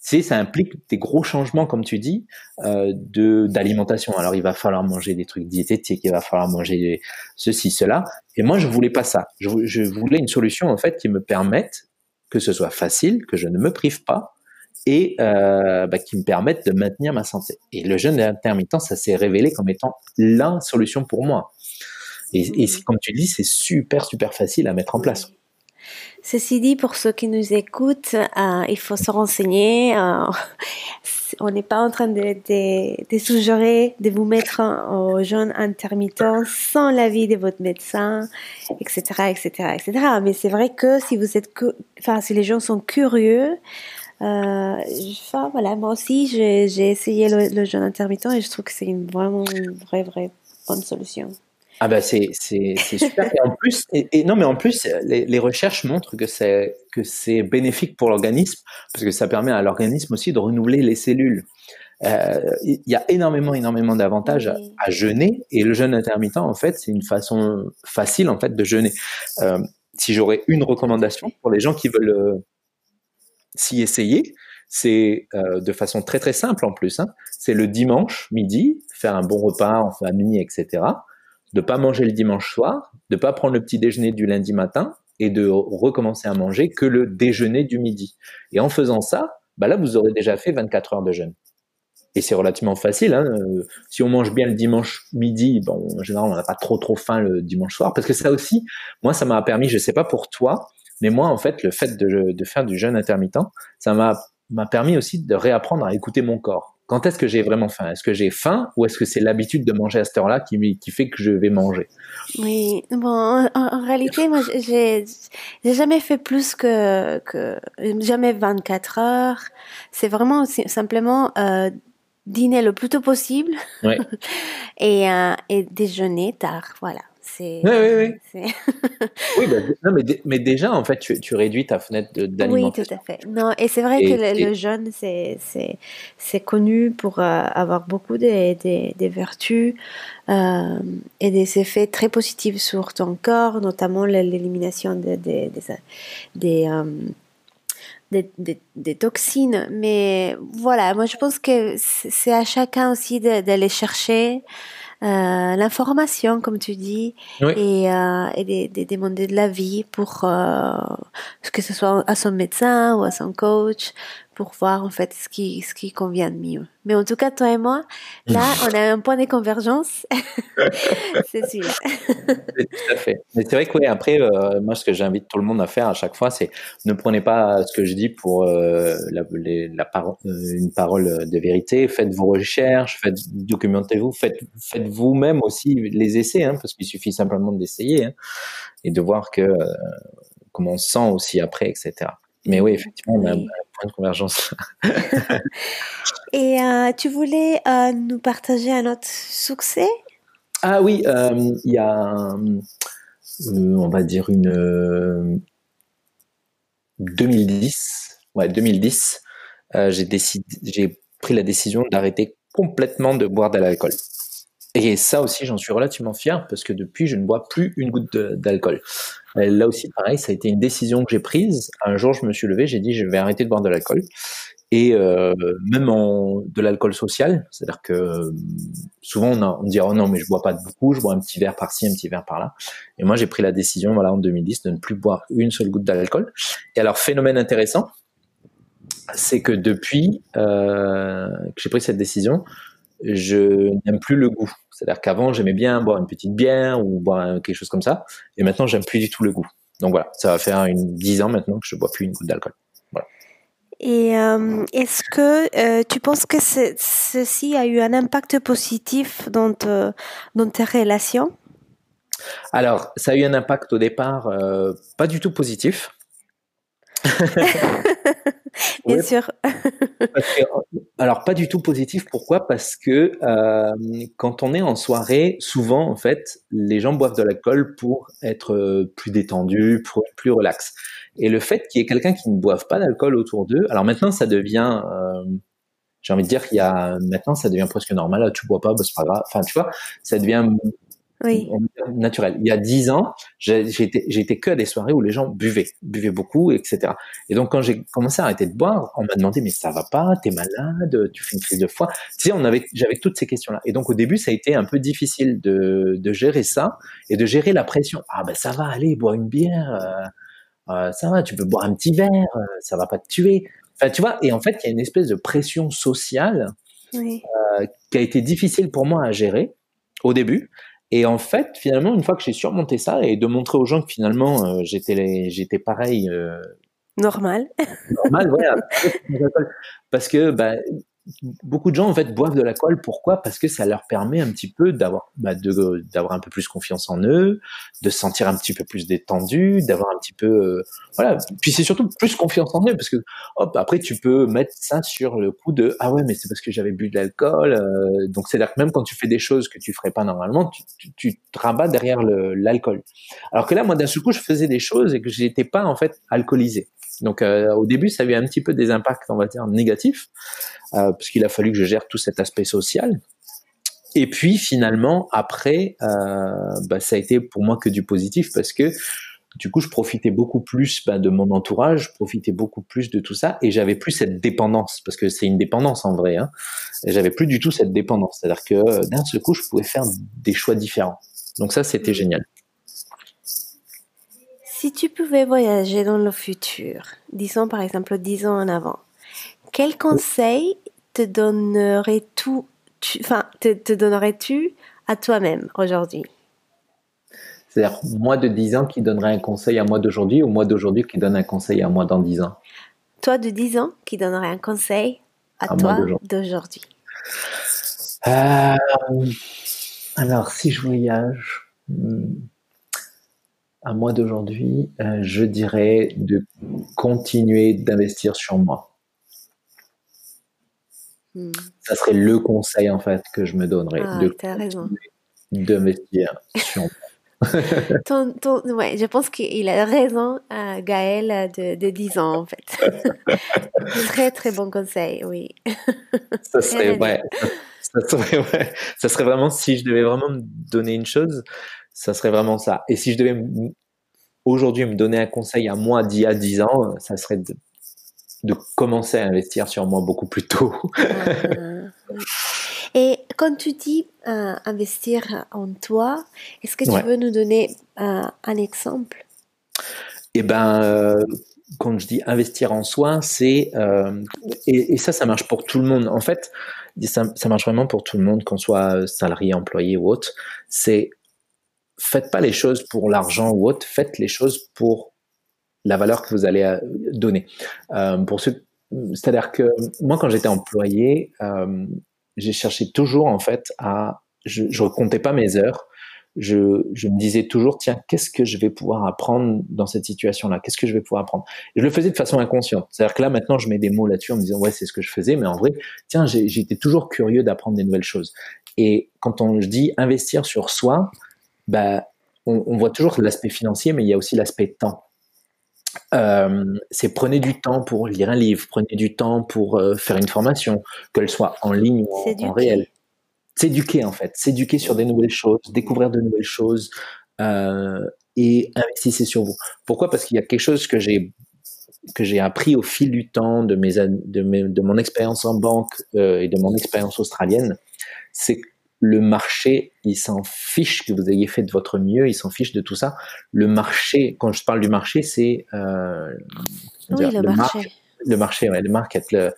ça implique des gros changements, comme tu dis, euh, de d'alimentation. Alors, il va falloir manger des trucs diététiques, il va falloir manger ceci, cela. Et moi, je voulais pas ça. Je, voulais une solution en fait qui me permette que ce soit facile, que je ne me prive pas, et euh, bah, qui me permette de maintenir ma santé. Et le jeûne intermittent, ça s'est révélé comme étant la solution pour moi. Et, et comme tu dis, c'est super super facile à mettre en place. Ceci dit, pour ceux qui nous écoutent, euh, il faut se renseigner. Euh, on n'est pas en train de, de, de, suggérer de vous mettre au jeûne intermittent sans l'avis de votre médecin, etc., etc., etc. Mais c'est vrai que si vous êtes, les gens sont curieux, euh, voilà, moi aussi, j'ai essayé le, le jeûne intermittent et je trouve que c'est vraiment une vraie, vraie bonne solution. Ah bah c'est c'est super et en plus et, non mais en plus les, les recherches montrent que c'est que c'est bénéfique pour l'organisme parce que ça permet à l'organisme aussi de renouveler les cellules. Euh, il y a énormément énormément d'avantages à, jeûner et le jeûne intermittent en fait c'est une façon facile en fait de jeûner. Euh, si j'aurais une recommandation pour les gens qui veulent euh, s'y essayer, c'est euh, de façon très très simple en plus. Hein, c'est le dimanche midi faire un bon repas en famille etc de pas manger le dimanche soir, de pas prendre le petit déjeuner du lundi matin et de recommencer à manger que le déjeuner du midi. Et en faisant ça, bah là, vous aurez déjà fait 24 heures de jeûne. Et c'est relativement facile. Hein. Euh, si on mange bien le dimanche midi, bon, en général, on n'a pas trop trop faim le dimanche soir. Parce que ça aussi, moi, ça m'a permis, je sais pas pour toi, mais moi, en fait, le fait de faire du jeûne intermittent, ça m'a permis aussi de réapprendre à écouter mon corps quand est-ce que j'ai vraiment faim? Est-ce que j'ai faim ou est-ce que c'est l'habitude de manger à cette heure-là qui, qui fait que je vais manger? Oui, bon, en, réalité, moi, j'ai, j'ai jamais fait plus que, que jamais 24 heures. C'est vraiment simplement euh, dîner le plus tôt possible et, euh, et déjeuner tard, voilà. Oui, oui, oui. oui bah, non, mais, mais, déjà, en fait, tu, tu réduis ta fenêtre d'alimentation. Oui, tout à fait. Non, et c'est vrai que le, jeûne, c'est connu pour euh, avoir beaucoup de, de, vertus euh, et des effets très positifs sur ton corps, notamment l'élimination des, des, des, euh, des, des, toxines. Mais voilà, moi je pense que c'est à chacun aussi d'aller chercher l'information, comme tu dis, et, euh, et de, demander de l'avis pour euh, que ce soit à son médecin ou à son coach pour voir en fait ce qui, ce qui convient de mieux. Mais en tout cas, toi et moi, là, on a un point de convergence, c'est sûr. tout à fait. Mais c'est vrai que oui, après, euh, moi, ce que j'invite tout le monde à faire à chaque fois, c'est ne prenez pas ce que je dis pour euh, la, la euh, une parole de vérité. Faites vos recherches, faites, documentez-vous, faites, faites vous-même aussi les essais, hein, parce qu'il suffit simplement d'essayer hein, et de voir que comment on se sent aussi après, etc. Mais oui, effectivement, on a un point de convergence. Et euh, tu voulais euh, nous partager un autre succès? Ah oui, euh, il y a, on va dire, une 2010. Ouais, 2010, j'ai décidé, j'ai pris la décision d'arrêter complètement de boire de l'alcool. Et ça aussi, j'en suis relativement fier parce que depuis, je ne bois plus une goutte d'alcool. Là aussi, pareil, ça a été une décision que j'ai prise. Un jour, je me suis levé, j'ai dit, je vais arrêter de boire de l'alcool. Et euh, même en, de l'alcool social, c'est-à-dire que souvent on, a, on dit oh non mais je bois pas beaucoup, je bois un petit verre par-ci, un petit verre par-là. Et moi j'ai pris la décision voilà en 2010 de ne plus boire une seule goutte d'alcool. Et alors phénomène intéressant, c'est que depuis que j'ai pris cette décision, je n'aime plus le goût. C'est-à-dire qu'avant, j'aimais bien boire une petite bière ou boire quelque chose comme ça, et maintenant, j'aime plus du tout le goût. Donc voilà, ça va faire une dix ans maintenant que je bois plus une goutte d'alcool. Voilà. Et euh, est-ce que euh, tu penses que ceci a eu un impact positif dans, dans tes relations? Alors, ça a eu un impact au départ euh, pas du tout positif. Bien sûr. alors pas du tout positif. Pourquoi? Parce que euh, quand on est en soirée, souvent en fait, les gens boivent de l'alcool pour être euh, plus détendus, pour être plus relax. Et le fait qu'il y ait quelqu'un qui ne boive pas d'alcool autour d'eux, alors maintenant ça devient, euh, j'ai envie de dire qu'il y a maintenant ça devient presque normal. Ah, tu bois pas, bah, c'est pas grave. Enfin tu vois, ça devient oui. naturel. Il y a dix ans, été, que à des soirées où les gens buvaient, buvaient beaucoup, etc. Et donc quand j'ai commencé à arrêter de boire, on m'a demandé mais ça va pas, t'es malade, tu fais une crise de foie. Tu sais, on avait, j'avais toutes ces questions-là. Et donc au début, ça a été un peu difficile de, de gérer ça et de gérer la pression. Ah ben ça va, aller boire une bière, euh, euh, ça va, tu peux boire un petit verre, euh, ça va pas te tuer. Enfin, tu vois. Et en fait, il y a une espèce de pression sociale oui. qui a été difficile pour moi à gérer au début. Et en fait, finalement, une fois que j'ai surmonté ça et de montrer aux gens que finalement euh, j'étais j'étais pareil. Euh, normal. normal, voilà. Parce que bah, beaucoup de gens en fait boivent de l'alcool. Pourquoi? Parce que ça leur permet un petit peu d'avoir bah, d'avoir un peu plus confiance en eux, de se sentir un petit peu plus détendu, d'avoir un petit peu euh, voilà. Puis c'est surtout plus confiance en eux parce que hop après tu peux mettre ça sur le coup de ah ouais mais c'est parce que j'avais bu de l'alcool. Euh, donc c'est à dire que même quand tu fais des choses que tu ferais pas normalement, tu, te rabats derrière l'alcool. Alors que là moi d'un seul coup je faisais des choses et que j'étais pas en fait alcoolisé. Donc euh, au début, ça a eu un petit peu des impacts, on va dire, négatifs, euh, parce qu'il a fallu que je gère tout cet aspect social. Et puis finalement, après, euh, bah, ça a été pour moi que du positif, parce que du coup, je profitais beaucoup plus bah, de mon entourage, je profitais beaucoup plus de tout ça, et j'avais plus cette dépendance, parce que c'est une dépendance en vrai. Hein, j'avais plus du tout cette dépendance, c'est-à-dire que d'un seul coup, je pouvais faire des choix différents. Donc ça, c'était génial. Si tu pouvais voyager dans le futur, disons par exemple dix ans en avant, quel conseil te donnerais-tu, enfin, te, donnerais-tu à toi-même aujourd'hui? C'est-à-dire moi de 10 ans qui donnerait un conseil à moi d'aujourd'hui ou moi d'aujourd'hui qui donne un conseil à moi dans 10 ans? Toi de 10 ans qui donnerait un conseil à, toi d'aujourd'hui. Euh, Alors si je voyage... Hmm, à moi d'aujourd'hui, euh, je dirais de continuer d'investir sur moi. Hmm. Ça serait le conseil en fait que je me donnerais ah, de d'investir sur moi. ouais, je pense qu'il a raison, euh, Gaël, de, de 10 ans en fait. très très bon conseil, oui. ça serait, ouais, ça serait, ouais, ça serait vraiment si je devais vraiment me donner une chose, ça serait vraiment ça. Et si je devais aujourd'hui me donner un conseil à moi d'il y a 10 ans, ça serait de, commencer à investir sur moi beaucoup plus tôt. Et quand tu dis euh, investir en toi, est-ce que tu veux nous donner euh, un exemple? Eh ben, euh, quand je dis investir en soi, c'est et, ça, ça marche pour tout le monde. En fait, ça, ça marche vraiment pour tout le monde, qu'on soit salarié, employé ou autre. C'est faites pas les choses pour l'argent ou autre, faites les choses pour la valeur que vous allez euh, donner. Euh, c'est-à-dire que moi, quand j'étais employé, euh, j'ai cherché toujours en fait à, je, ne comptais pas mes heures. Je, je me disais toujours, tiens, qu'est-ce que je vais pouvoir apprendre dans cette situation-là? Qu'est-ce que je vais pouvoir apprendre? Je le faisais de façon inconsciente. C'est-à-dire que là, maintenant, je mets des mots là-dessus en me disant, ouais, c'est ce que je faisais, mais en vrai, tiens, j'étais toujours curieux d'apprendre des nouvelles choses. Et quand on je dis investir sur soi, bah, on, voit toujours l'aspect financier, mais il y a aussi l'aspect temps. Euh, c'est prenez du temps pour lire un livre, prenez du temps pour euh, faire une formation, qu'elle soit en ligne ou en, réel. S'éduquer en fait, s'éduquer sur des nouvelles choses, découvrir de nouvelles choses euh, et investissez sur vous. Pourquoi? Parce qu'il y a quelque chose que j'ai que j'ai appris au fil du temps de mes de, mes, de mon expérience en banque et de mon expérience australienne, c'est le marché, il s'en fiche que vous ayez fait de votre mieux, il s'en fiche de tout ça. Le marché, quand je parle du marché, c'est euh, oui, le, marché. le marché, ouais, le market. Le,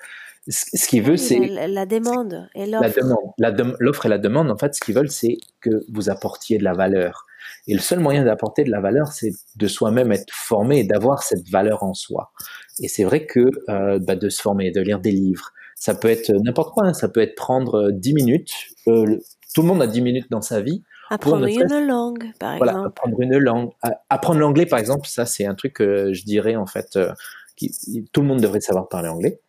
ce qu'il veut, c'est la, demande et l'offre. L'offre et la demande, en fait, ce qu'ils veulent, c'est que vous apportiez de la valeur. Et le seul moyen d'apporter de la valeur, c'est de soi-même être formé et d'avoir cette valeur en soi. Et c'est vrai que euh, bah, de se former, de lire des livres, ça peut être n'importe quoi. Hein. Ça peut être prendre 10 minutes. Euh, tout le monde a 10 minutes dans sa vie. Apprendre une langue, par voilà, Apprendre une langue. Apprendre l'anglais, par exemple, ça, c'est un truc que je dirais, en fait, euh, qui, tout le monde devrait savoir parler anglais.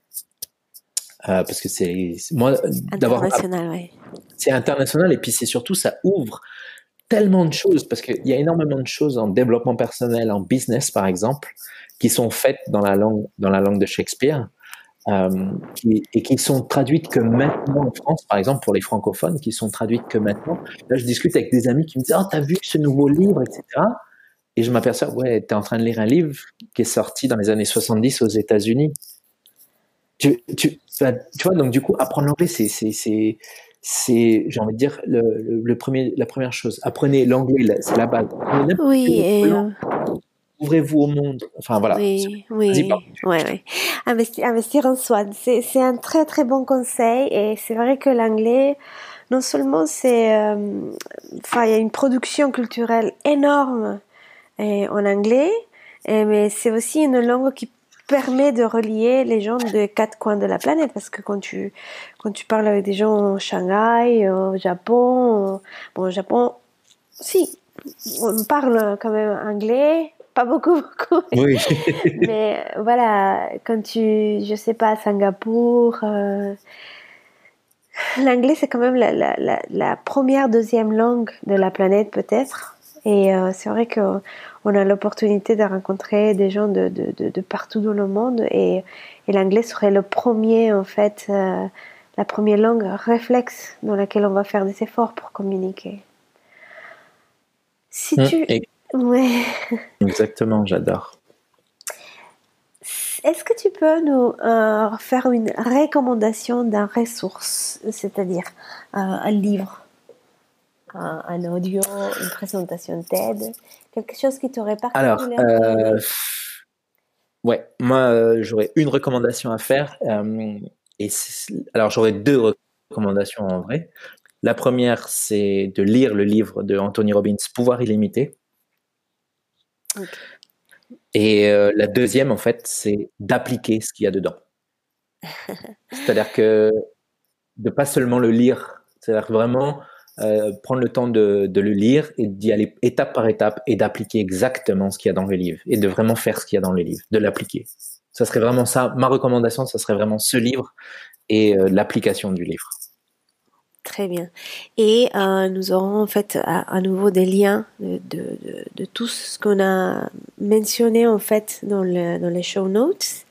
Euh, parce que c'est moi d'avoir international, ouais. c'est international et puis c'est surtout ça ouvre tellement de choses parce qu'il y a énormément de choses en développement personnel, en business par exemple, qui sont faites dans la langue dans la langue de Shakespeare euh, et qui sont traduites que maintenant en France, par exemple pour les francophones, qui sont traduites que maintenant. Là, je discute avec des amis qui me disent Oh, t'as vu ce nouveau livre, etc. Et je m'aperçois, ouais, t'es en train de lire un livre qui est sorti dans les années 70 aux États-Unis. Tu, tu, tu vois, donc du coup, apprendre l'anglais, c'est, c'est, c'est, c'est, j'ai envie de dire, le, le, premier, la première chose. Apprenez l'anglais, c'est la base. Oui, et ouvrez-vous au monde. Enfin voilà. Oui, oui, ouais, ouais. Investir, investir en soi, c'est un très très bon conseil et c'est vrai que l'anglais, non seulement c'est, euh, enfin il y a une production culturelle énorme et, en anglais, et, mais c'est aussi une langue qui permet de relier les gens de quatre coins de la planète parce que quand tu quand tu parles avec des gens au Shanghai, au Japon, bon au Japon, si on parle quand même anglais, pas beaucoup, beaucoup. Oui. Mais voilà, quand tu, je sais pas, Singapour, euh, l'anglais c'est quand même la, la, la, première, deuxième langue de la planète peut-être. Et euh, c'est vrai qu'on a l'opportunité de rencontrer des gens de, de, de, partout dans le monde et, et l'anglais serait le premier, en fait, euh, la première langue réflexe dans laquelle on va faire des efforts pour communiquer. Si hum, tu... Ouais. Exactement, j'adore. Est-ce que tu peux nous euh, faire une recommandation d'un ressource, c'est-à-dire euh, un livre, un, audio, une présentation TED, quelque chose qui t'aurait particulièrement... Alors, euh, ouais, moi j'aurais une recommandation à faire. et alors j'aurais deux recommandations en vrai. La première, c'est de lire le livre de Anthony Robbins, Pouvoir illimité. Et euh, la deuxième, en fait, c'est d'appliquer ce qu'il y a dedans. C'est-à-dire que de pas seulement le lire, c'est-à-dire vraiment euh, prendre le temps de, de, le lire et d'y aller étape par étape et d'appliquer exactement ce qu'il y a dans le livre et de vraiment faire ce qu'il y a dans le livre, de l'appliquer. Ça serait vraiment ça. Ma recommandation, ça serait vraiment ce livre et euh, l'application du livre. Très bien. Et euh, nous aurons en fait à, nouveau des liens de, de, de, tout ce qu'on a mentionné en fait dans, le, dans les show notes,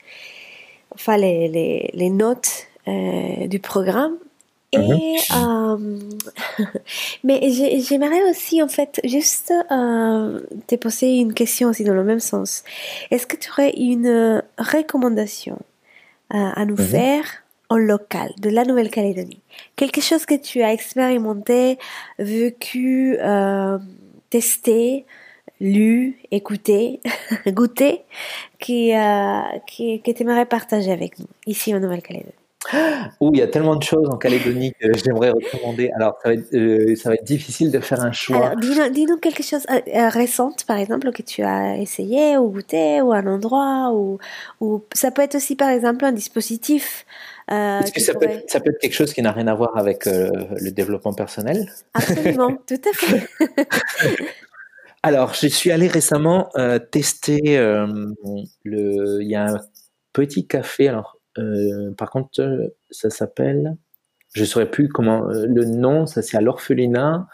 enfin les, les, les notes euh, du programme. Et mhm. euh, mais j'aimerais aussi en fait juste te poser une question aussi dans le même sens. Est-ce que tu aurais une recommandation à nous mhm. faire en local de la Nouvelle-Calédonie. Quelque chose que tu as expérimenté, vécu, euh, testé, lu, écouté, goûté, qui, euh, qui, que tu partager avec nous ici en Nouvelle-Calédonie Ouh, il y a tellement de choses en Calédonie que j'aimerais recommander. Alors, ça va, être, euh, ça va, être, difficile de faire un choix. Dis-nous quelque chose euh, euh, récente, par exemple, que tu as essayé ou goûté, ou un endroit, ou, ou ça peut être aussi, par exemple, un dispositif. Est-ce que ça, peut être, ça, peut être, quelque chose qui n'a rien à voir avec le développement personnel? Absolument, tout à fait. Alors, je suis allé récemment tester le. Il y a un petit café. Alors, euh, par contre, euh, ça s'appelle, je ne saurais plus comment euh, le nom, ça c'est à l'orphelinat.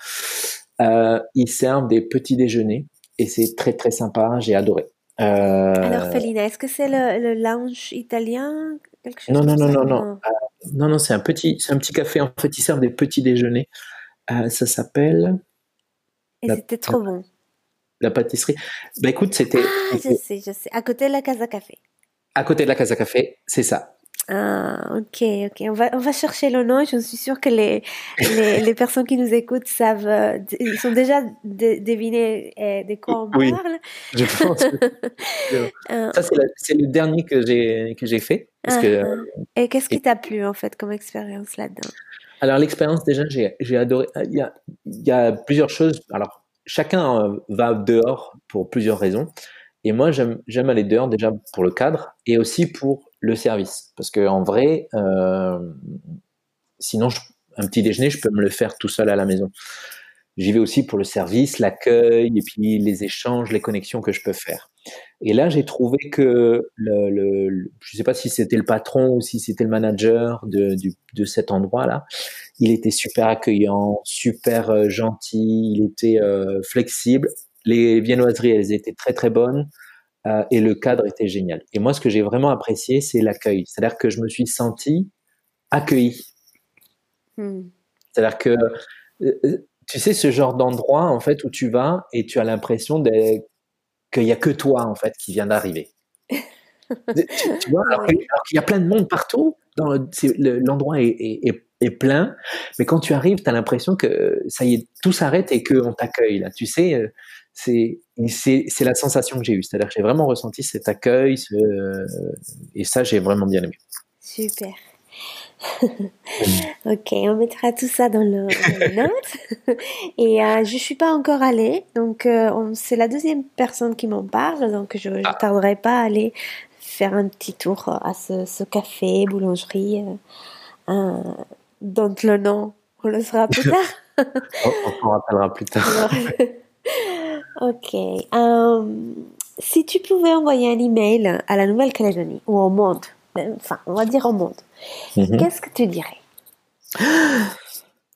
ils servent des petits déjeuners et c'est très très sympa, j'ai adoré. À l'orphelinat, est-ce que c'est le, lounge italien quelque chose Non, non, non, non, non, non, non, c'est un petit, c'est un petit café. En fait, ils servent des petits déjeuners. ça s'appelle. Et c'était trop bon. La pâtisserie. Bah écoute, c'était. Ah, je sais, je sais. À côté de la Casa Café. À côté de la Casa Café, c'est ça. Ah, ok, ok. On va, on va chercher le nom. Je suis sûre que les, les, les, personnes qui nous écoutent savent, euh, ils sont déjà devinés euh, de quoi on oui, parle. Je pense. Euh, Ça, c'est le dernier que j'ai, que j'ai fait. Parce que, uh-huh. Et qu'est-ce qui t'a plu, en fait, comme expérience là-dedans? Alors, l'expérience, déjà, j'ai, j'ai adoré. Il y, a, il y a plusieurs choses. Alors, chacun va dehors pour plusieurs raisons. Et moi, j'aime, aller dehors déjà pour le cadre et aussi pour le service. Parce que en vrai, euh, sinon, un petit déjeuner, je peux me le faire tout seul à la maison. J'y vais aussi pour le service, l'accueil et puis les échanges, les connexions que je peux faire. Et là, j'ai trouvé que je ne sais pas si c'était le patron ou si c'était le manager de, de cet endroit-là, il était super accueillant, super euh, gentil, il était euh, flexible. Les viennoiseries, elles étaient très très bonnes. Euh, et le cadre était génial. Et moi, ce que j'ai vraiment apprécié, c'est l'accueil. C'est-à-dire que je me suis senti accueilli. Hmm. C'est-à-dire que, euh, tu sais, ce genre d'endroit, en fait, où tu vas et tu as l'impression qu'il n'y a que toi, en fait, qui vient d'arriver. tu, vois, alors, qu'il y a plein de monde partout, l'endroit est, est, plein, mais quand tu arrives, tu as l'impression que ça y est, tout s'arrête et qu'on t'accueille. Là, tu sais, euh, c'est c'est la sensation que j'ai eue. C'est-à-dire que j'ai vraiment ressenti cet accueil, ce, et ça, j'ai vraiment bien aimé. Super. ok, on mettra tout ça dans le, note. et euh, je suis pas encore allée, donc euh, c'est la deuxième personne qui m'en parle, donc je ne ah. tarderai pas à aller faire un petit tour à ce, café, boulangerie, euh, dont le nom, on le saura plus tard. on, on rappellera plus tard. Ok. Euh, si tu pouvais envoyer un email à la Nouvelle-Calédonie ou au monde, enfin, on va dire au monde, mhm. qu'est-ce que tu dirais?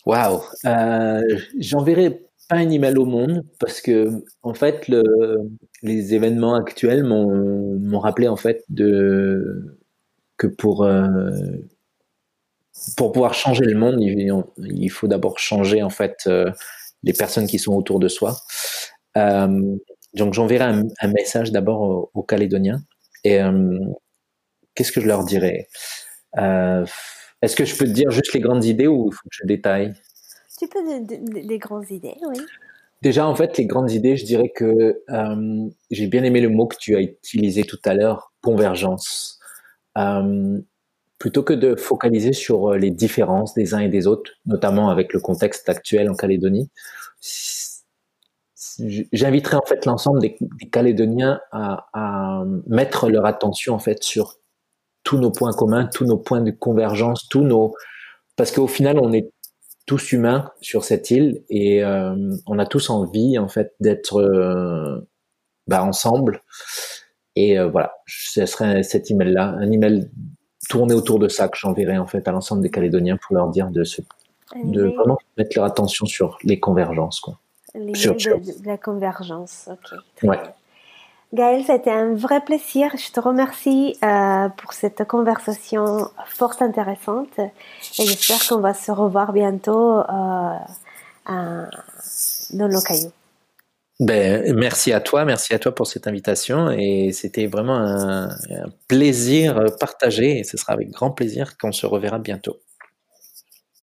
Waouh euh, J'enverrai pas un email au monde parce que, en fait, le, les événements actuels m'ont rappelé en fait de que pour euh, pour pouvoir changer le monde, il, faut d'abord changer en fait euh, les personnes qui sont autour de soi. Euh, donc j'enverrai un, un, message d'abord aux, Calédoniens. Et euh, qu'est-ce que je leur dirais Est-ce que je peux te dire juste les grandes idées ou il faut que je détaille? Tu peux les grandes idées, oui. Déjà, en fait, les grandes idées, je dirais que euh, j'ai bien aimé le mot que tu as utilisé tout à l'heure, convergence. Euh, plutôt que de focaliser sur les différences des uns et des autres, notamment avec le contexte actuel en Calédonie, j'inviterai en fait l'ensemble des, Calédoniens à, mettre leur attention en fait sur tous nos points communs, tous nos points de convergence, tous nos parce qu'au final on est tous humains sur cette île et euh, on a tous envie en fait d'être euh, bah, ensemble. Et euh, voilà ce serait cet email là un email tourné autour de ça que j'enverrai en fait à l'ensemble des Calédoniens pour leur dire de se de vraiment mettre leur attention sur les convergences quoi de, la convergence. Ok. Gaël, c'était un vrai plaisir. Je te remercie euh, pour cette conversation fort intéressante et j'espère qu'on va se revoir bientôt euh, dans nos cailloux. Ben, merci à toi, merci à toi pour cette invitation et c'était vraiment un, un plaisir partagé et ce sera avec grand plaisir qu'on se reverra bientôt.